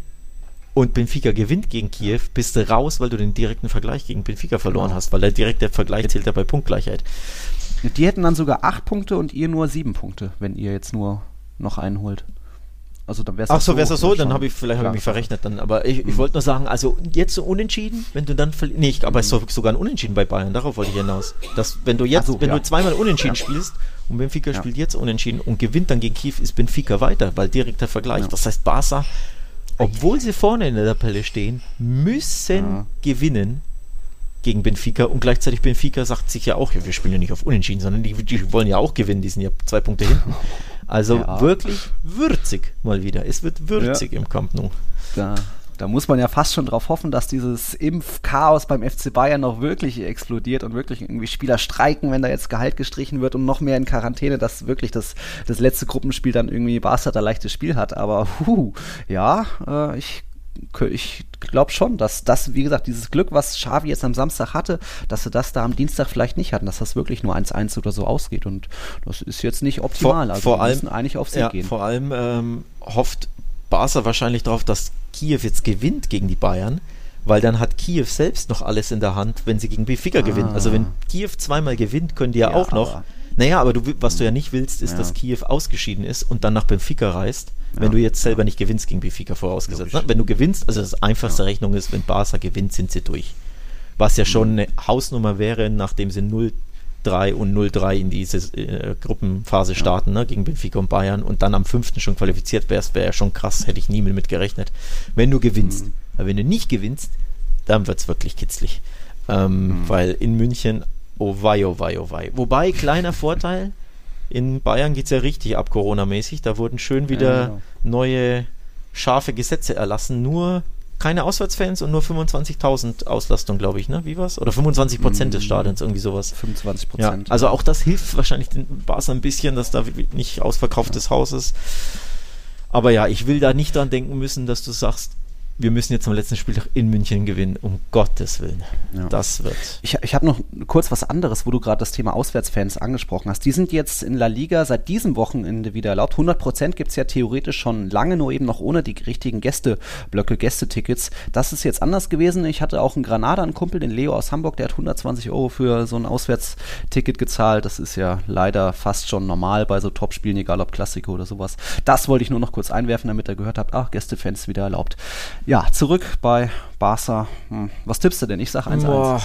und Benfica gewinnt gegen Kiew, bist du raus, weil du den direkten Vergleich gegen Benfica verloren Genau. hast, weil der direkte Vergleich zählt ja bei Punktgleichheit. Die hätten dann sogar acht Punkte und ihr nur sieben Punkte, wenn ihr jetzt nur noch einen holt. Also dann wäre Ach so, wäre es so, dann habe ich vielleicht hab ich mich verrechnet dann. Aber ich, ich wollte nur sagen, also jetzt so unentschieden, wenn du dann Nee, ich, aber es ist sogar ein Unentschieden bei Bayern, darauf wollte ich hinaus. Dass, wenn du jetzt, so, wenn ja. du zweimal unentschieden spielst und Benfica Ja. spielt jetzt unentschieden und gewinnt dann gegen Kiew, ist Benfica weiter, weil direkter Vergleich. Das heißt, Barca, obwohl sie vorne in der Tabelle stehen, müssen Ja. gewinnen gegen Benfica und gleichzeitig Benfica sagt sich ja auch, ja, wir spielen ja nicht auf Unentschieden, sondern die, die wollen ja auch gewinnen, die sind ja zwei Punkte hinten. Also Ja. wirklich würzig mal wieder. Es wird würzig im Camp Nou. Da, da muss man ja fast schon drauf hoffen, dass dieses Impfchaos beim FC Bayern noch wirklich explodiert und wirklich irgendwie Spieler streiken, wenn da jetzt Gehalt gestrichen wird und noch mehr in Quarantäne, dass wirklich das, das letzte Gruppenspiel dann irgendwie Barca da leichtes Spiel hat. Aber huh, ja, äh, ich ich glaube schon, dass das, wie gesagt, dieses Glück, was Xavi jetzt am Samstag hatte, dass sie das da am Dienstag vielleicht nicht hatten, dass das wirklich nur 1-1 oder so ausgeht. Und das ist jetzt nicht optimal. also vor wir allem- müssen eigentlich auf Sieg Ja, gehen. vor allem ähm, hofft Barca wahrscheinlich darauf, dass Kiew jetzt gewinnt gegen die Bayern, weil dann hat Kiew selbst noch alles in der Hand, wenn sie gegen Benfica gewinnen. Also wenn Kiew zweimal gewinnt, können die ja, Ja, auch noch. aber- Naja, aber du, was du ja nicht willst, ist, Ja. dass Kiew ausgeschieden ist und dann nach Benfica reist, wenn du jetzt selber nicht gewinnst gegen Benfica vorausgesetzt. Ne? Wenn du gewinnst, also das einfachste Rechnung ist, wenn Barca gewinnt, sind sie durch. Was ja schon eine Hausnummer wäre, nachdem sie 0-3 und 0-3 in diese äh, Gruppenphase starten, ne, gegen Benfica und Bayern und dann am 5. schon qualifiziert wärst, wäre ja schon krass, hätte ich nie mit gerechnet. Wenn du gewinnst. Aber wenn du nicht gewinnst, dann wird es wirklich kitzlig. Ähm, Weil in München, oh wei, oh wei, oh wei. Wobei, kleiner Vorteil, in Bayern geht es ja richtig ab Corona-mäßig. Da wurden schön wieder Ja, genau. neue scharfe Gesetze erlassen. Nur keine Auswärtsfans und nur 25.000 Auslastung, glaube ich, ne? Wie war's? Oder 25 Prozent des Stadions, irgendwie sowas. 25 Ja, Prozent. also auch das hilft wahrscheinlich den Barca ein bisschen, dass da nicht ausverkauftes Haus ist. Aber ja, ich will da nicht dran denken müssen, dass du sagst, wir müssen jetzt am letzten Spieltag in München gewinnen, um Gottes Willen. Ja. Das wird. Ich, ich habe noch kurz was anderes, wo du gerade das Thema Auswärtsfans angesprochen hast. Die sind jetzt in La Liga seit diesem Wochenende wieder erlaubt. 100 Prozent gibt es ja theoretisch schon lange, nur eben noch ohne die richtigen Gästeblöcke, Gästetickets. Das ist jetzt anders gewesen. Ich hatte auch in Granada einen Kumpel, den Leo aus Hamburg, der hat 120 Euro für so ein Auswärtsticket gezahlt. Das ist ja leider fast schon normal bei so Topspielen, egal ob Klassiko oder sowas. Das wollte ich nur noch kurz einwerfen, damit ihr gehört habt, ach, Gästefans wieder erlaubt. Ja, zurück bei Barca. Hm. Was tippst du denn? Ich sag 1-1. Boah,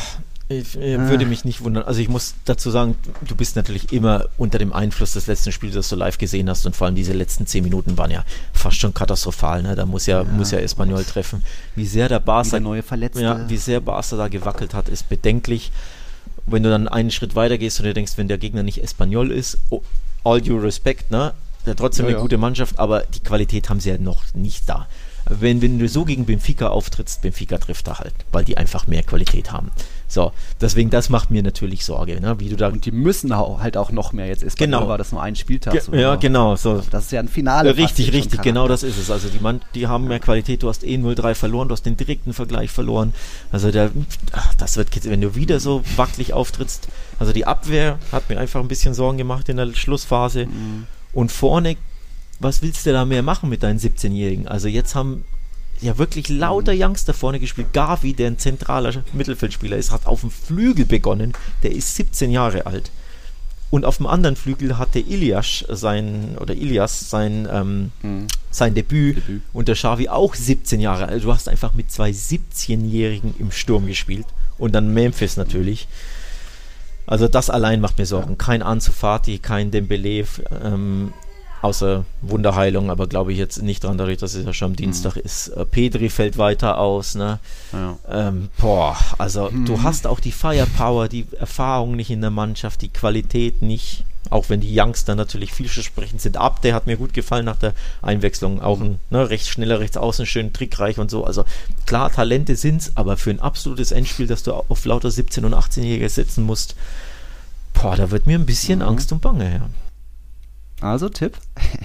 ich, ich würde mich nicht wundern. Also ich muss dazu sagen, du bist natürlich immer unter dem Einfluss des letzten Spiels, das du live gesehen hast und vor allem diese letzten zehn Minuten waren ja fast schon katastrophal. Ne? Da muss ja, muss ja Espanyol treffen. Wie sehr der Barca, neue Verletzte. ja, wie sehr Barca da gewackelt hat, ist bedenklich. Wenn du dann einen Schritt weiter gehst und dir denkst, wenn der Gegner nicht Espanyol ist, oh, all due respect, ne? Der hat trotzdem Ja, eine ja. gute Mannschaft, aber die Qualität haben sie ja noch nicht da. Wenn, wenn du so gegen Benfica auftrittst, Benfica trifft da halt, weil die einfach mehr Qualität haben. So, deswegen, das macht mir natürlich Sorge, ne? wie du da. Und die müssen halt auch noch mehr. Jetzt ist Genau. war das nur ein Spieltag. Ge so, ja, aber genau. So. Das ist ja ein Finale. Richtig, richtig, genau das ist es. Also die, Mann, die haben mehr Qualität, du hast eh 0-3 verloren, du hast den direkten Vergleich verloren. Also der, ach, das wird, wenn du wieder so wackelig auftrittst. Also die Abwehr hat mir einfach ein bisschen Sorgen gemacht in der Schlussphase. Mhm. Und vorne, was willst du da mehr machen mit deinen 17-Jährigen? Also jetzt haben ja wirklich lauter Mhm. Youngster vorne gespielt. Gavi, der ein zentraler Mittelfeldspieler ist, hat auf dem Flügel begonnen. Der ist 17 Jahre alt. Und auf dem anderen Flügel hatte Ilias sein, oder Ilias sein, ähm, sein Debüt, Mhm. Debüt. und der Xavi auch 17 Jahre alt. Du hast einfach mit zwei 17-Jährigen im Sturm gespielt. Und dann Memphis natürlich. Also das allein macht mir Sorgen. Kein Ansu Fati, kein Dembele, ähm, außer Wunderheilung, aber glaube ich jetzt nicht dran, dadurch, dass es ja schon am Dienstag ist. Äh, Pedri fällt weiter aus, ne? Ja. Ähm, boah, also du hast auch die Firepower, die Erfahrung nicht in der Mannschaft, die Qualität nicht. Auch wenn die Youngster natürlich vielversprechend sind. Ab, der hat mir gut gefallen nach der Einwechslung. Auch ein ne, recht schneller Rechtsaußen, schön trickreich und so. Also klar, Talente sind's, aber für ein absolutes Endspiel, das du auf lauter 17- und 18-Jährige setzen musst, boah, da wird mir ein bisschen Angst und Bange, ja. Also Tipp.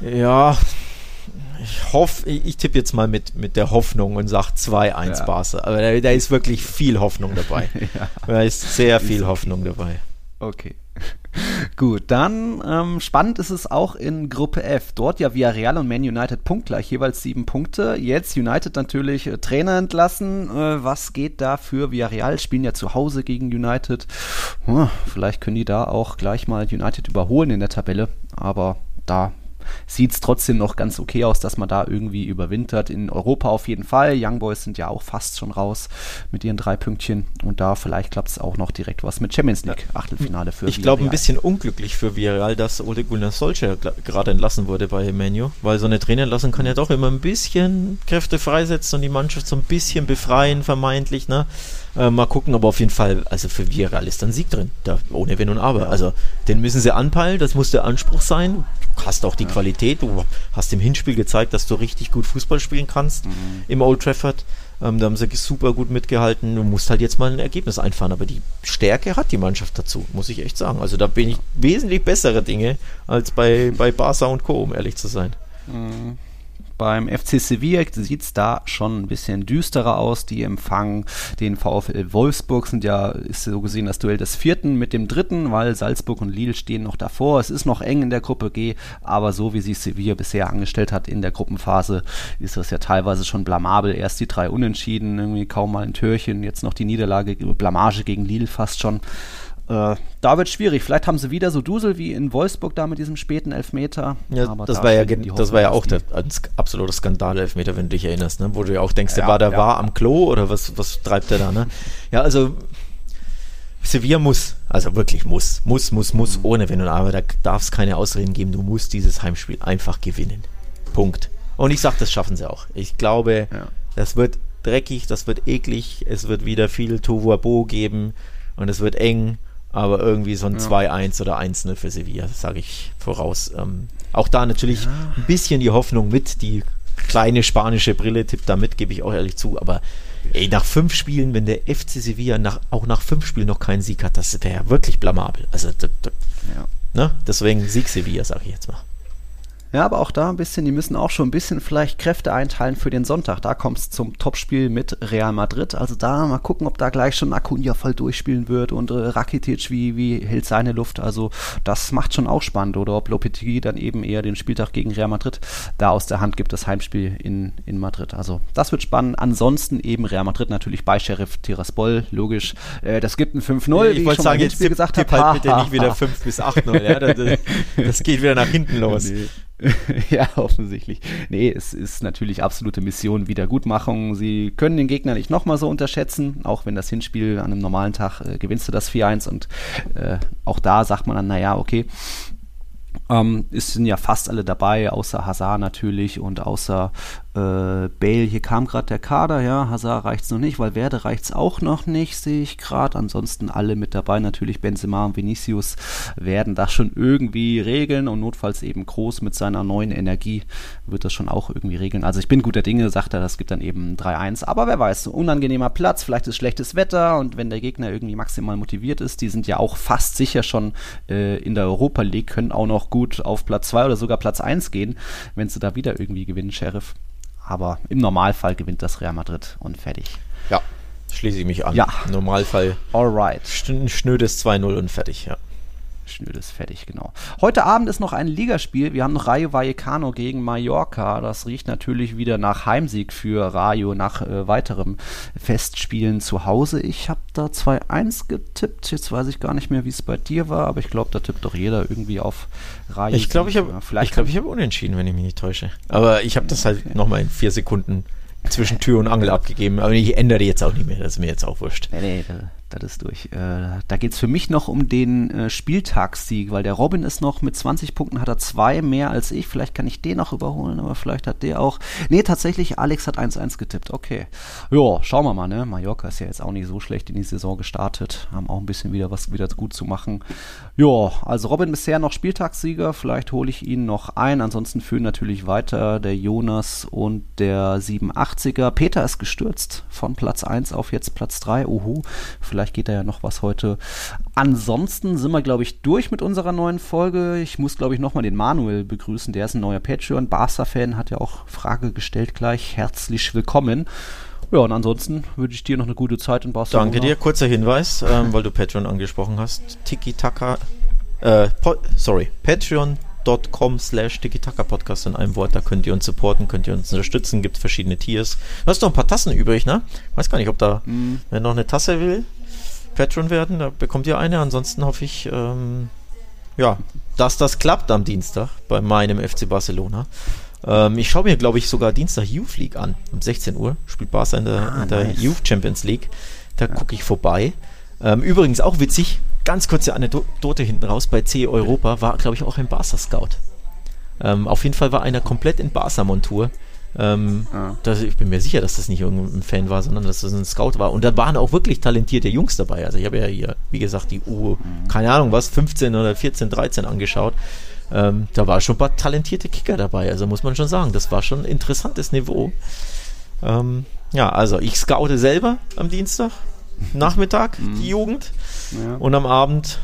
Ja, ich hoffe, ich, tippe jetzt mal mit, mit der Hoffnung und sage 2-1 Ja. Barca. Aber da, da ist wirklich viel Hoffnung dabei. Da ist sehr viel Hoffnung dabei. Okay. Gut, dann ähm, spannend ist es auch in Gruppe F. Dort ja Villarreal und Man United punktgleich, jeweils sieben Punkte. Jetzt United natürlich äh, Trainer entlassen. Äh, was geht da für Villarreal? Spielen ja zu Hause gegen United. Hm, vielleicht können die da auch gleich mal United überholen in der Tabelle. Aber da sieht es trotzdem noch ganz okay aus, dass man da irgendwie überwintert. In Europa auf jeden Fall. Young Boys sind ja auch fast schon raus mit ihren drei Pünktchen. Und da vielleicht klappt es auch noch direkt was mit Champions League Achtelfinale für Ich glaube, ein bisschen unglücklich für Villarreal, dass Ole Gunnar Solskjaer gerade entlassen wurde bei Menu, weil so eine Trainerentlassung kann ja doch immer ein bisschen Kräfte freisetzen und die Mannschaft so ein bisschen befreien, vermeintlich. Ne? Äh, mal gucken, aber auf jeden Fall, also für Villarreal ist dann Sieg drin, da, ohne Wenn und Aber. Also den müssen sie anpeilen, das muss der Anspruch sein. Du hast auch die ja. Qualität, du hast im Hinspiel gezeigt, dass du richtig gut Fußball spielen kannst mhm. im Old Trafford. Ähm, da haben sie super gut mitgehalten. Du musst halt jetzt mal ein Ergebnis einfahren. Aber die Stärke hat die Mannschaft dazu, muss ich echt sagen. Also da bin ich wesentlich bessere Dinge als bei, bei Barca und Co., um ehrlich zu sein. Mhm. Beim FC Sevilla sieht es da schon ein bisschen düsterer aus. Die empfangen den VfL Wolfsburg, sind ja, ist so gesehen das Duell des vierten mit dem dritten, weil Salzburg und Lille stehen noch davor. Es ist noch eng in der Gruppe G, aber so wie sich Sevilla bisher angestellt hat in der Gruppenphase, ist das ja teilweise schon blamabel. Erst die drei Unentschieden, irgendwie kaum mal ein Türchen, jetzt noch die Niederlage, Blamage gegen Lille fast schon. Äh, da wird schwierig. Vielleicht haben sie wieder so Dusel wie in Wolfsburg da mit diesem späten Elfmeter. Ja, das, da war ja das war ja auch der absolute Skandal-Elfmeter, wenn du dich erinnerst, ne? wo du ja auch denkst, der war da ja. war am Klo oder was, was treibt der da? Ne? Ja, also Sevilla muss, also wirklich muss, muss, muss, muss, mhm. ohne Wenn und Aber. Da darf es keine Ausreden geben. Du musst dieses Heimspiel einfach gewinnen. Punkt. Und ich sage, das schaffen sie auch. Ich glaube, ja. das wird dreckig, das wird eklig, es wird wieder viel Tohuabo geben und es wird eng aber irgendwie so ein ja. 2-1 oder 1-0 für Sevilla, sage ich voraus. Ähm, auch da natürlich ja. ein bisschen die Hoffnung mit, die kleine spanische Brille tippt da mit, gebe ich auch ehrlich zu, aber ey, nach fünf Spielen, wenn der FC Sevilla nach, auch nach fünf Spielen noch keinen Sieg hat, das wäre ja wirklich blamabel. Also, ja. ne? deswegen Sieg Sevilla, sage ich jetzt mal. Ja, aber auch da ein bisschen, die müssen auch schon ein bisschen vielleicht Kräfte einteilen für den Sonntag. Da kommt es zum Topspiel mit Real Madrid. Also da mal gucken, ob da gleich schon Acuna voll durchspielen wird und äh, Rakitic, wie, wie hält seine Luft. Also das macht schon auch spannend. Oder ob Lopetegui dann eben eher den Spieltag gegen Real Madrid da aus der Hand gibt, das Heimspiel in, in Madrid. Also das wird spannend. Ansonsten eben Real Madrid natürlich bei Sheriff Tiraspol, logisch. Äh, das gibt ein 5-0, ich, ich wollte sagen, jetzt gesagt habe. halt bitte nicht wieder 5 bis 8-0. Ja? Das, das, geht wieder nach hinten los. Nee. ja, offensichtlich. Nee, es ist natürlich absolute Mission Wiedergutmachung. Sie können den Gegner nicht nochmal so unterschätzen, auch wenn das Hinspiel an einem normalen Tag äh, gewinnst du das 4-1 und äh, auch da sagt man dann, naja, okay, ähm, es sind ja fast alle dabei, außer Hazard natürlich und außer äh, Bale, hier kam gerade der Kader, ja, Hazard reicht es noch nicht, weil Werde reicht es auch noch nicht, sehe ich gerade. Ansonsten alle mit dabei, natürlich Benzema und Vinicius werden das schon irgendwie regeln und notfalls eben Groß mit seiner neuen Energie wird das schon auch irgendwie regeln. Also ich bin guter Dinge, sagt er, das gibt dann eben 3-1, aber wer weiß, unangenehmer Platz, vielleicht ist schlechtes Wetter und wenn der Gegner irgendwie maximal motiviert ist, die sind ja auch fast sicher schon äh, in der Europa League, können auch noch gut auf Platz 2 oder sogar Platz 1 gehen, wenn sie da wieder irgendwie gewinnen, Sheriff. Aber im Normalfall gewinnt das Real Madrid und fertig. Ja, schließe ich mich an. Ja. Im Normalfall. Alright. Ein schnödes 2-0 und fertig, ja. Schnödes fertig, genau. Heute Abend ist noch ein Ligaspiel. Wir haben noch Rayo Vallecano gegen Mallorca. Das riecht natürlich wieder nach Heimsieg für Rayo nach äh, weiterem Festspielen zu Hause. Ich habe da 2-1 getippt. Jetzt weiß ich gar nicht mehr, wie es bei dir war, aber ich glaube, da tippt doch jeder irgendwie auf Rayo. Ich glaube, ich habe glaub, ich hab unentschieden, wenn ich mich nicht täusche. Aber ich habe das halt okay. nochmal in vier Sekunden zwischen Tür und Angel abgegeben. Aber ich ändere jetzt auch nicht mehr. Das ist mir jetzt auch wurscht. Nee, nee, das ist durch. Äh, da geht es für mich noch um den äh, Spieltagssieg, weil der Robin ist noch mit 20 Punkten, hat er zwei mehr als ich. Vielleicht kann ich den noch überholen, aber vielleicht hat der auch. Nee, tatsächlich, Alex hat 1-1 getippt. Okay. Ja, schauen wir mal, ne? Mallorca ist ja jetzt auch nicht so schlecht in die Saison gestartet. Haben auch ein bisschen wieder was wieder gut zu machen. Ja, also Robin bisher noch Spieltagssieger. Vielleicht hole ich ihn noch ein. Ansonsten führen natürlich weiter der Jonas und der 87er. Peter ist gestürzt von Platz 1 auf jetzt Platz 3. Uhu. Vielleicht Vielleicht geht da ja noch was heute. Ansonsten sind wir, glaube ich, durch mit unserer neuen Folge. Ich muss, glaube ich, nochmal den Manuel begrüßen. Der ist ein neuer Patreon. Barca-Fan hat ja auch Frage gestellt gleich. Herzlich willkommen. Ja, und ansonsten wünsche ich dir noch eine gute Zeit in Barcelona. Danke dir. Kurzer Hinweis, ähm, weil du Patreon angesprochen hast. Tiki-Taka, äh, sorry, Patreon patreon.com slash Podcast in einem Wort. Da könnt ihr uns supporten, könnt ihr uns unterstützen, gibt verschiedene Tiers. Du hast noch ein paar Tassen übrig, ne? Weiß gar nicht, ob da, mm. wer noch eine Tasse will, Patreon werden, da bekommt ihr eine. Ansonsten hoffe ich, ähm, ja, dass das klappt am Dienstag bei meinem FC Barcelona. Ähm, ich schaue mir, glaube ich, sogar Dienstag Youth League an. Um 16 Uhr spielt Barca in der, Ah, in der nice. Youth Champions League. Da gucke ich vorbei. Ähm, übrigens auch witzig, ganz kurze Anekdote hinten raus, bei C Europa war, glaube ich, auch ein Barca-Scout. Ähm, auf jeden Fall war einer komplett in Barca-Montur. Ähm, Ah. das, ich bin mir sicher, dass das nicht irgendein Fan war, sondern dass das ein Scout war. Und da waren auch wirklich talentierte Jungs dabei. Also ich habe ja hier, wie gesagt, die U, keine Ahnung was, 15 oder 14, 13 angeschaut. Ähm, da war schon ein paar talentierte Kicker dabei. Also muss man schon sagen, das war schon ein interessantes Niveau. Ähm, ja, also ich scoute selber am Dienstag, Nachmittag, die Jugend. Ja. Und am Abend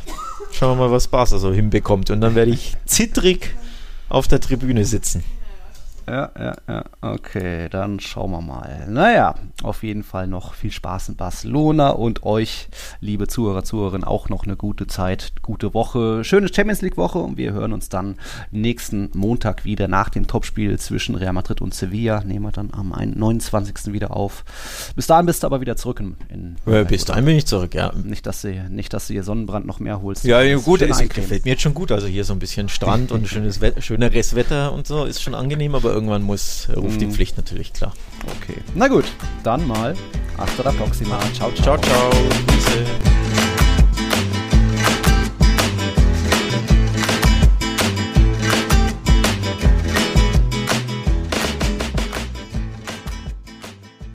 schauen wir mal, was Barca so hinbekommt. Und dann werde ich zittrig auf der Tribüne sitzen. Ja, ja, ja. Okay, dann schauen wir mal. Naja, auf jeden Fall noch viel Spaß in Barcelona und euch, liebe Zuhörer, Zuhörerinnen, auch noch eine gute Zeit, gute Woche, schöne Champions League Woche und wir hören uns dann nächsten Montag wieder nach dem Topspiel zwischen Real Madrid und Sevilla. Nehmen wir dann am 29. wieder auf. Bis dahin bist du aber wieder zurück in. in Ja, bis dahin bin ich zurück, ja. Nicht, dass du, nicht, dass du hier Sonnenbrand noch mehr holst. Ja, ja, gut, es gefällt mir jetzt schon gut. Also hier so ein bisschen Strand und schönes Wett schöneres Wetter und so ist schon angenehm, aber irgendwann muss, ruft die Pflicht natürlich klar. Okay. Na gut, dann mal. Hasta la próxima. Ciao, ciao. Ciao, ciao.